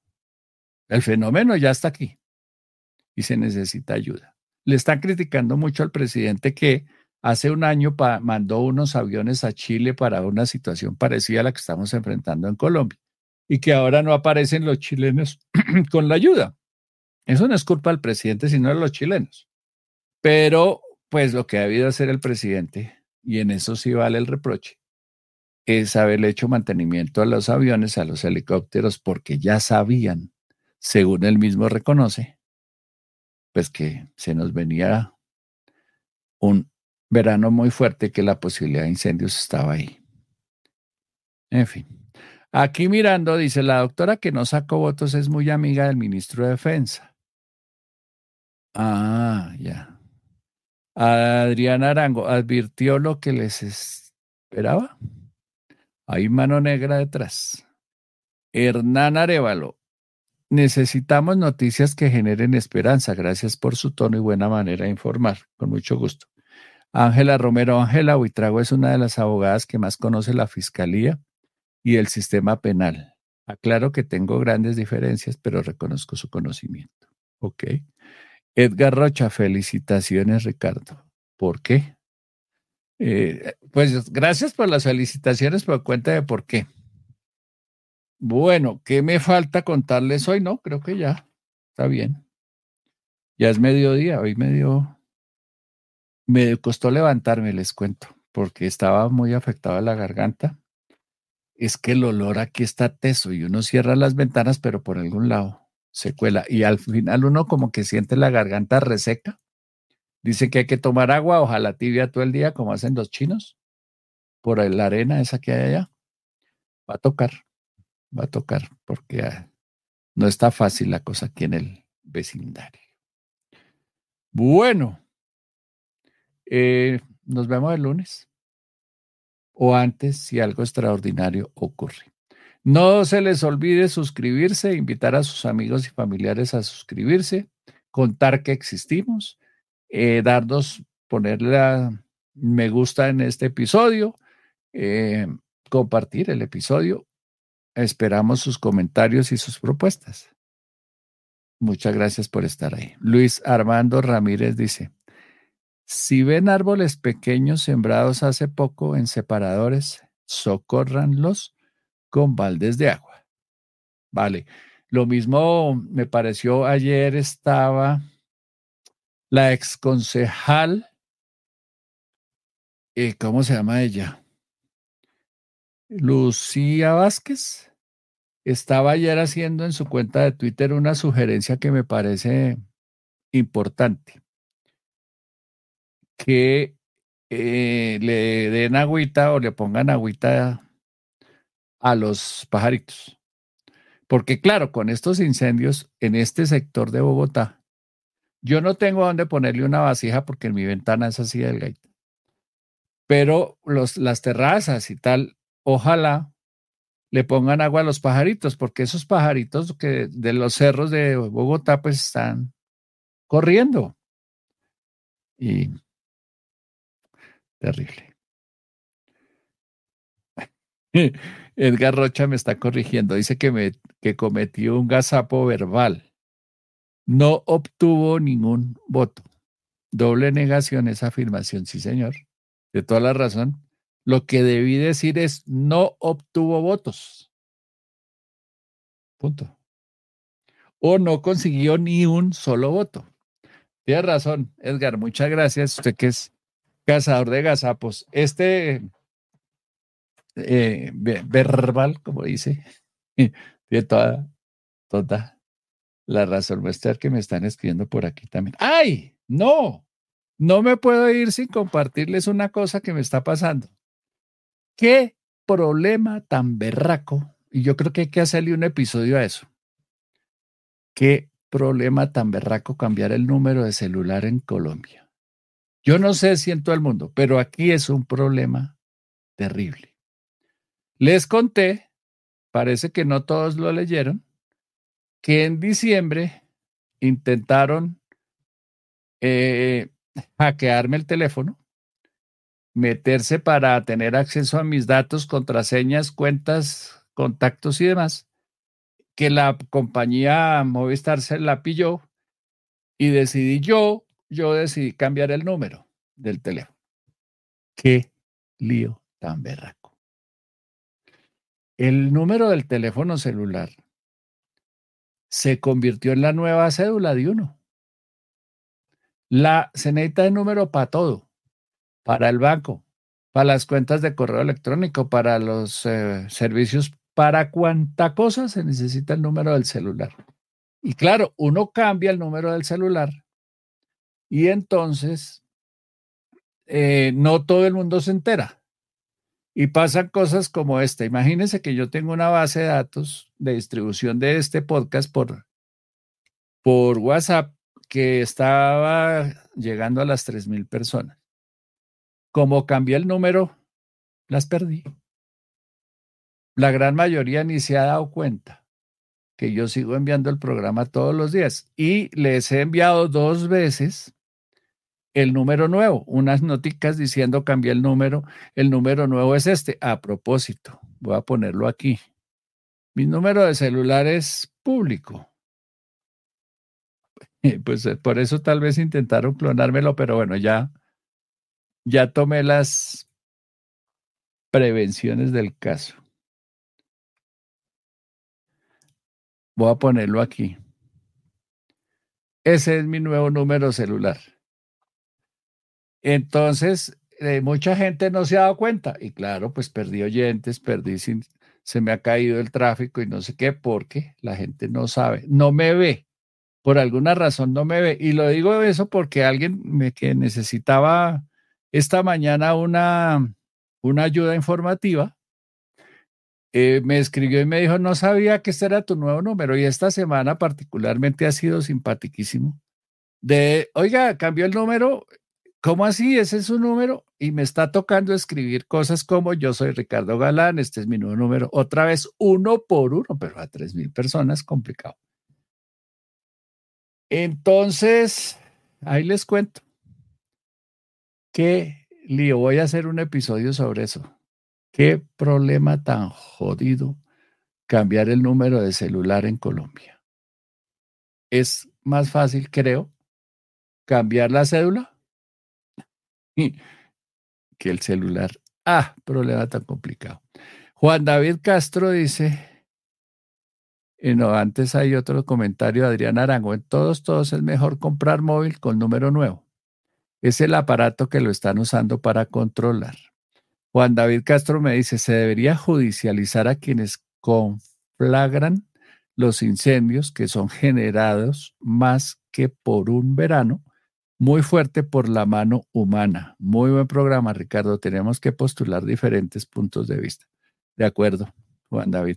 El fenómeno ya está aquí y se necesita ayuda. Le están criticando mucho al presidente que Hace un año mandó unos aviones a Chile para una situación parecida a la que estamos enfrentando en Colombia y que ahora no aparecen los chilenos con la ayuda. Eso no es culpa del presidente, sino de los chilenos. Pero, pues lo que ha debido hacer el presidente, y en eso sí vale el reproche, es haberle hecho mantenimiento a los aviones, a los helicópteros, porque ya sabían, según él mismo reconoce, pues que se nos venía un verano muy fuerte que la posibilidad de incendios estaba ahí. En fin. Aquí mirando, dice la doctora que no sacó votos es muy amiga del ministro de Defensa. Ah, ya. Adriana Arango advirtió lo que les esperaba. Hay mano negra detrás. Hernán Arevalo. Necesitamos noticias que generen esperanza. Gracias por su tono y buena manera de informar. Con mucho gusto. Ángela Romero. Ángela Huitrago es una de las abogadas que más conoce la fiscalía y el sistema penal. Aclaro que tengo grandes diferencias, pero reconozco su conocimiento. Ok. Edgar Rocha, felicitaciones, Ricardo. ¿Por qué? Eh, pues gracias por las felicitaciones, pero cuéntame por qué. Bueno, ¿qué me falta contarles hoy? No, creo que ya. Está bien. Ya es mediodía, hoy medio me costó levantarme, les cuento, porque estaba muy afectada la garganta. es que el olor aquí está teso y uno cierra las ventanas, pero por algún lado se cuela. Y al final uno como que siente la garganta reseca. Dice que hay que tomar agua, ojalá tibia todo el día, como hacen los chinos, por la arena esa que hay allá. Va a tocar, va a tocar, porque ah, no está fácil la cosa aquí en el vecindario. Bueno, eh, nos vemos el lunes o antes si algo extraordinario ocurre. No se les olvide suscribirse, invitar a sus amigos y familiares a suscribirse, contar que existimos, eh, darnos, ponerle me gusta en este episodio, eh, compartir el episodio. Esperamos sus comentarios y sus propuestas. Muchas gracias por estar ahí. Luis Armando Ramírez dice, si ven árboles pequeños sembrados hace poco en separadores, socórranlos con baldes de agua. Vale. Lo mismo me pareció ayer estaba la exconcejal, eh, ¿cómo se llama ella? Lucía Vázquez. Estaba ayer haciendo en su cuenta de Twitter una sugerencia que me parece importante que eh, le den agüita o le pongan agüita a los pajaritos. Porque claro, con estos incendios en este sector de Bogotá, yo no tengo dónde ponerle una vasija porque en mi ventana es así delgadita. Pero los, las terrazas y tal, ojalá le pongan agua a los pajaritos, porque esos pajaritos que de los cerros de Bogotá pues están corriendo. Y Terrible. Edgar Rocha me está corrigiendo. Dice que, me, que cometió un gazapo verbal. No obtuvo ningún voto. Doble negación esa afirmación, sí, señor. De toda la razón. Lo que debí decir es no obtuvo votos. Punto. O no consiguió ni un solo voto. Tiene razón, Edgar. Muchas gracias. Usted que es cazador de gazapos. Este eh, verbal, como dice, tiene toda, toda la razón. Muestra que me están escribiendo por aquí también. ¡Ay! No, no me puedo ir sin compartirles una cosa que me está pasando. ¿Qué problema tan berraco? Y yo creo que hay que hacerle un episodio a eso. ¿Qué problema tan berraco cambiar el número de celular en Colombia? Yo no sé si en todo el mundo, pero aquí es un problema terrible. Les conté, parece que no todos lo leyeron, que en diciembre intentaron eh, hackearme el teléfono, meterse para tener acceso a mis datos, contraseñas, cuentas, contactos y demás, que la compañía Movistar se la pilló y decidí yo yo decidí cambiar el número del teléfono. Qué lío tan berraco. El número del teléfono celular se convirtió en la nueva cédula de uno. La se necesita de número para todo, para el banco, para las cuentas de correo electrónico, para los eh, servicios, para cuánta cosa se necesita el número del celular. Y claro, uno cambia el número del celular y entonces, eh, no todo el mundo se entera. Y pasan cosas como esta. Imagínense que yo tengo una base de datos de distribución de este podcast por, por WhatsApp que estaba llegando a las 3.000 personas. Como cambié el número, las perdí. La gran mayoría ni se ha dado cuenta que yo sigo enviando el programa todos los días y les he enviado dos veces el número nuevo, unas noticas diciendo cambié el número, el número nuevo es este. A propósito, voy a ponerlo aquí. Mi número de celular es público. Pues eh, por eso tal vez intentaron clonármelo, pero bueno, ya, ya tomé las prevenciones del caso. Voy a ponerlo aquí. Ese es mi nuevo número celular. Entonces, eh, mucha gente no se ha dado cuenta. Y claro, pues perdí oyentes, perdí se me ha caído el tráfico y no sé qué, porque la gente no sabe, no me ve. Por alguna razón no me ve. Y lo digo eso porque alguien me, que necesitaba esta mañana una, una ayuda informativa eh, me escribió y me dijo, no sabía que este era tu nuevo número y esta semana particularmente ha sido simpaticísimo. De, oiga, cambió el número, ¿cómo así? Ese es su número y me está tocando escribir cosas como yo soy Ricardo Galán, este es mi nuevo número, otra vez uno por uno, pero a tres mil personas, complicado. Entonces, ahí les cuento que lío, voy a hacer un episodio sobre eso. Qué problema tan jodido cambiar el número de celular en Colombia. Es más fácil, creo, cambiar la cédula que el celular. Ah, problema tan complicado. Juan David Castro dice, y no, antes hay otro comentario de Adrián Arango, en todos, todos es mejor comprar móvil con número nuevo. Es el aparato que lo están usando para controlar. Juan David Castro me dice, se debería judicializar a quienes conflagran los incendios que son generados más que por un verano muy fuerte por la mano humana. Muy buen programa, Ricardo. Tenemos que postular diferentes puntos de vista. De acuerdo, Juan David.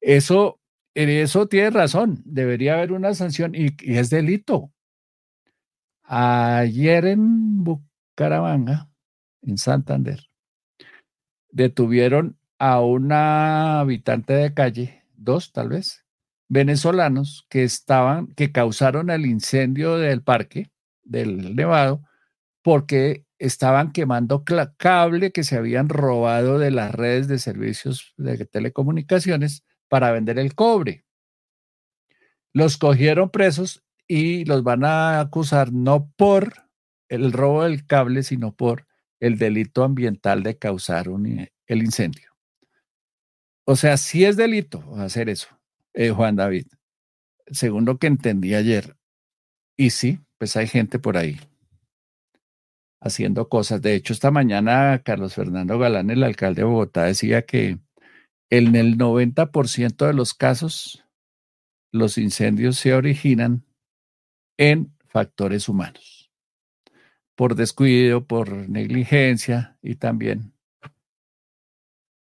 Eso, eso tiene razón. Debería haber una sanción y, y es delito. Ayer en Bucaramanga, en Santander, detuvieron a una habitante de calle, dos tal vez, venezolanos que estaban, que causaron el incendio del parque del Nevado porque estaban quemando cable que se habían robado de las redes de servicios de telecomunicaciones para vender el cobre. Los cogieron presos y los van a acusar no por el robo del cable, sino por el delito ambiental de causar el incendio. O sea, sí es delito hacer eso, eh, Juan David, según lo que entendí ayer. Y sí, pues hay gente por ahí haciendo cosas. De hecho, esta mañana Carlos Fernando Galán, el alcalde de Bogotá, decía que en el 90% de los casos los incendios se originan en factores humanos por descuido, por negligencia y también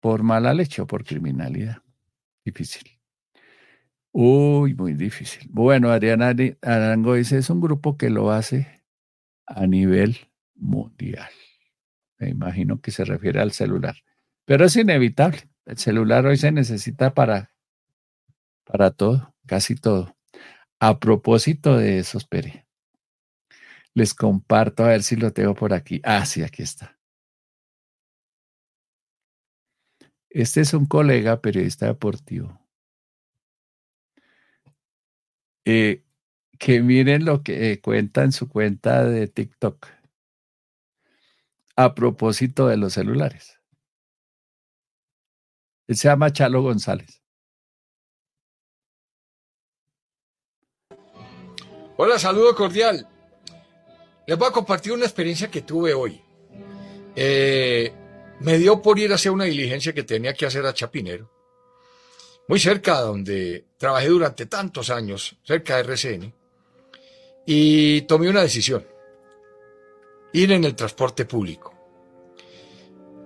por mala leche o por criminalidad. Difícil. Uy, muy difícil. Bueno, Adriana Arango dice, es un grupo que lo hace a nivel mundial. Me imagino que se refiere al celular. Pero es inevitable. El celular hoy se necesita para, para todo, casi todo. A propósito de eso, espere les comparto a ver si lo tengo por aquí. Ah, sí, aquí está. Este es un colega periodista deportivo. Eh, que miren lo que eh, cuenta en su cuenta de TikTok a propósito de los celulares. Él se llama Chalo González. Hola, saludo cordial. Les voy a compartir una experiencia que tuve hoy. Eh, me dio por ir a hacer una diligencia que tenía que hacer a Chapinero, muy cerca de donde trabajé durante tantos años, cerca de RCN, y tomé una decisión, ir en el transporte público,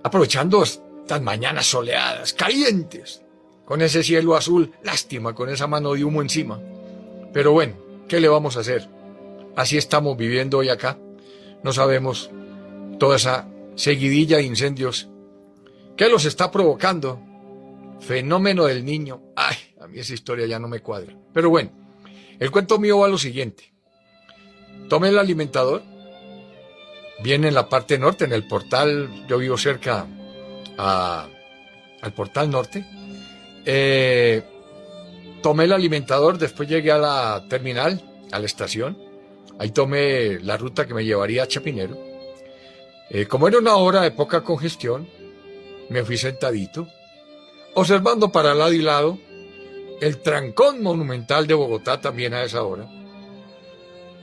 aprovechando estas mañanas soleadas, calientes, con ese cielo azul, lástima, con esa mano de humo encima. Pero bueno, ¿qué le vamos a hacer? Así estamos viviendo hoy acá. No sabemos toda esa seguidilla de incendios. ¿Qué los está provocando? Fenómeno del niño. Ay, a mí esa historia ya no me cuadra. Pero bueno, el cuento mío va a lo siguiente. Tomé el alimentador. Viene en la parte norte, en el portal. Yo vivo cerca al portal norte. Eh, tomé el alimentador, después llegué a la terminal, a la estación Ahí tomé la ruta que me llevaría a Chapinero. Eh, como era una hora de poca congestión, me fui sentadito, observando para lado y lado el trancón monumental de Bogotá también a esa hora,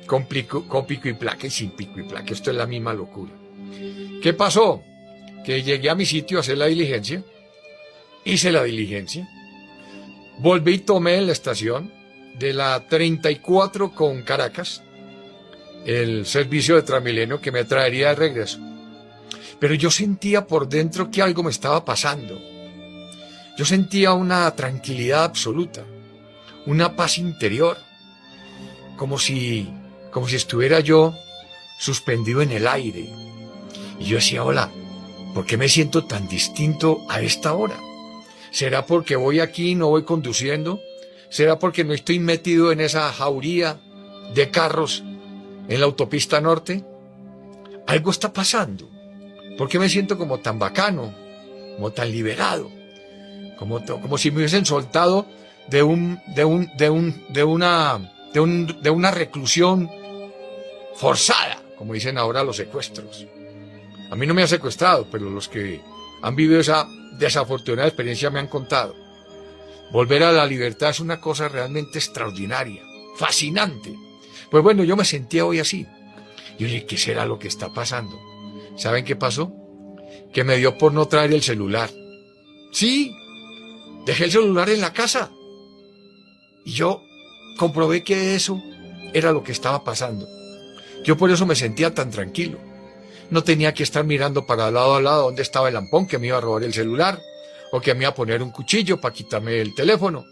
con, pico, con pico y placa y sin pico y placa. Esto es la misma locura. ¿Qué pasó? Que llegué a mi sitio a hacer la diligencia hice la diligencia, volví y tomé en la estación de la 34 con Caracas el servicio de Transmilenio que me traería de regreso. Pero yo sentía por dentro que algo me estaba pasando. Yo sentía una tranquilidad absoluta, una paz interior, como si, como si estuviera yo suspendido en el aire. Y yo decía, hola, ¿por qué me siento tan distinto a esta hora? ¿Será porque voy aquí y no voy conduciendo? ¿Será porque no estoy metido en esa jauría de carros en la autopista norte? Algo está pasando. ¿Por qué me siento como tan bacano, como tan liberado? Como, como si me hubiesen soltado de un, de un, de un, de una, de un, de una reclusión forzada, como dicen ahora los secuestros. A mí no me ha secuestrado, pero los que han vivido esa desafortunada experiencia me han contado. Volver a la libertad es una cosa realmente extraordinaria, fascinante. Pues bueno, yo me sentía hoy así. Y oye, ¿qué será lo que está pasando? ¿Saben qué pasó? Que me dio por no traer el celular. Sí, dejé el celular en la casa. Y yo comprobé que eso era lo que estaba pasando. Yo por eso me sentía tan tranquilo. No tenía que estar mirando para lado a lado dónde estaba el lampón que me iba a robar el celular o que me iba a poner un cuchillo para quitarme el teléfono.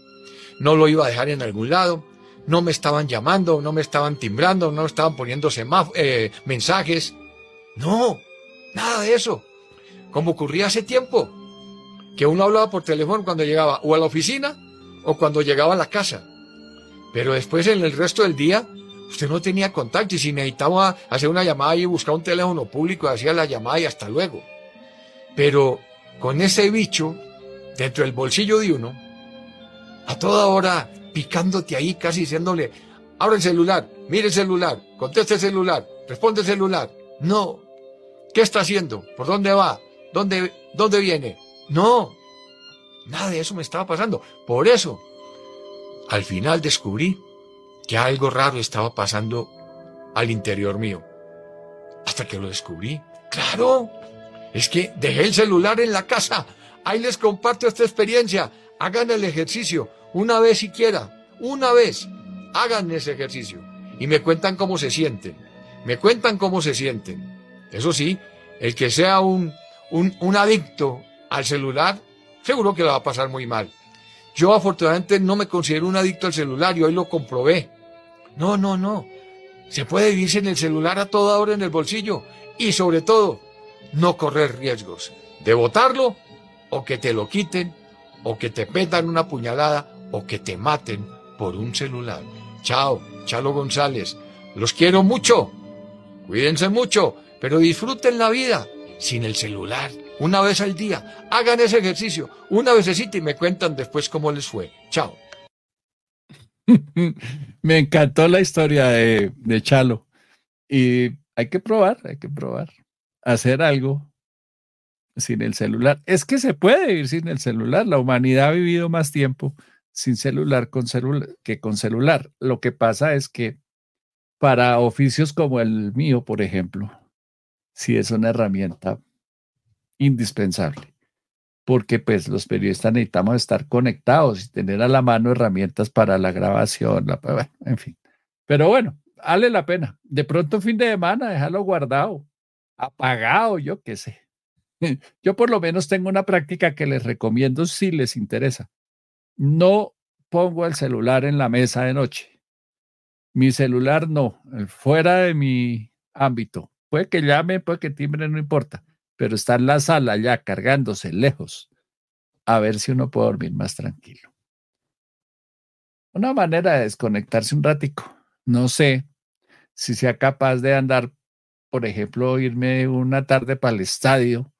No lo iba a dejar en algún lado. No me estaban llamando, no me estaban timbrando, no me estaban poniendo eh, mensajes. No, nada de eso. Como ocurría hace tiempo, que uno hablaba por teléfono cuando llegaba o a la oficina o cuando llegaba a la casa. Pero después en el resto del día, usted no tenía contacto y si necesitaba hacer una llamada y buscar un teléfono público, hacía la llamada y hasta luego. Pero con ese bicho dentro del bolsillo de uno, a toda hora picándote ahí, casi diciéndole, abre el celular, mire el celular, conteste el celular, responde el celular. No. ¿Qué está haciendo? ¿Por dónde va? ¿Dónde, dónde viene? No. Nada de eso me estaba pasando. Por eso, al final descubrí que algo raro estaba pasando al interior mío. Hasta que lo descubrí. Claro, es que dejé el celular en la casa Ahí les comparto esta experiencia. Hagan el ejercicio una vez siquiera, una vez. Hagan ese ejercicio y me cuentan cómo se sienten. Me cuentan cómo se sienten. Eso sí, el que sea un, un, un adicto al celular, seguro que lo va a pasar muy mal. Yo afortunadamente no me considero un adicto al celular y hoy lo comprobé. No, no, no. Se puede vivir sin el celular a toda hora en el bolsillo y sobre todo no correr riesgos de botarlo o que te lo quiten, o que te petan una puñalada, o que te maten por un celular. Chao, Chalo González. Los quiero mucho. Cuídense mucho, pero disfruten la vida sin el celular. Una vez al día. Hagan ese ejercicio una vecesita y me cuentan después cómo les fue. Chao. me encantó la historia de, de Chalo. Y hay que probar, hay que probar. Hacer algo sin el celular. Es que se puede vivir sin el celular. La humanidad ha vivido más tiempo sin celular, con que con celular. Lo que pasa es que para oficios como el mío, por ejemplo, sí es una herramienta indispensable, porque pues los periodistas necesitamos estar conectados y tener a la mano herramientas para la grabación, en fin. Pero bueno, vale la pena. De pronto fin de semana, déjalo guardado, apagado, yo qué sé. Yo por lo menos tengo una práctica que les recomiendo si les interesa. No pongo el celular en la mesa de noche. Mi celular no, fuera de mi ámbito. Puede que llame, puede que timbre, no importa, pero está en la sala ya cargándose lejos. A ver si uno puede dormir más tranquilo. Una manera de desconectarse un ratico. No sé si sea capaz de andar, por ejemplo, irme una tarde para el estadio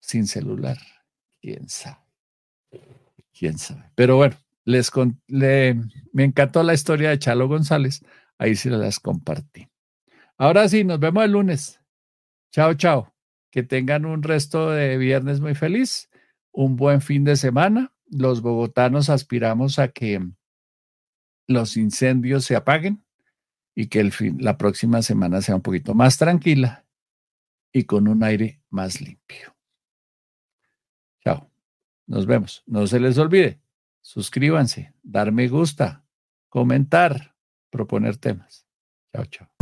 sin celular. ¿Quién sabe? ¿Quién sabe? Pero bueno, les le, me encantó la historia de Chalo González. Ahí sí las compartí. Ahora sí, nos vemos el lunes. Chao, chao. Que tengan un resto de viernes muy feliz, un buen fin de semana. Los bogotanos aspiramos a que los incendios se apaguen y que el fin, la próxima semana sea un poquito más tranquila y con un aire más limpio. Nos vemos. No se les olvide. Suscríbanse, dar me gusta, comentar, proponer temas. Chao, chao.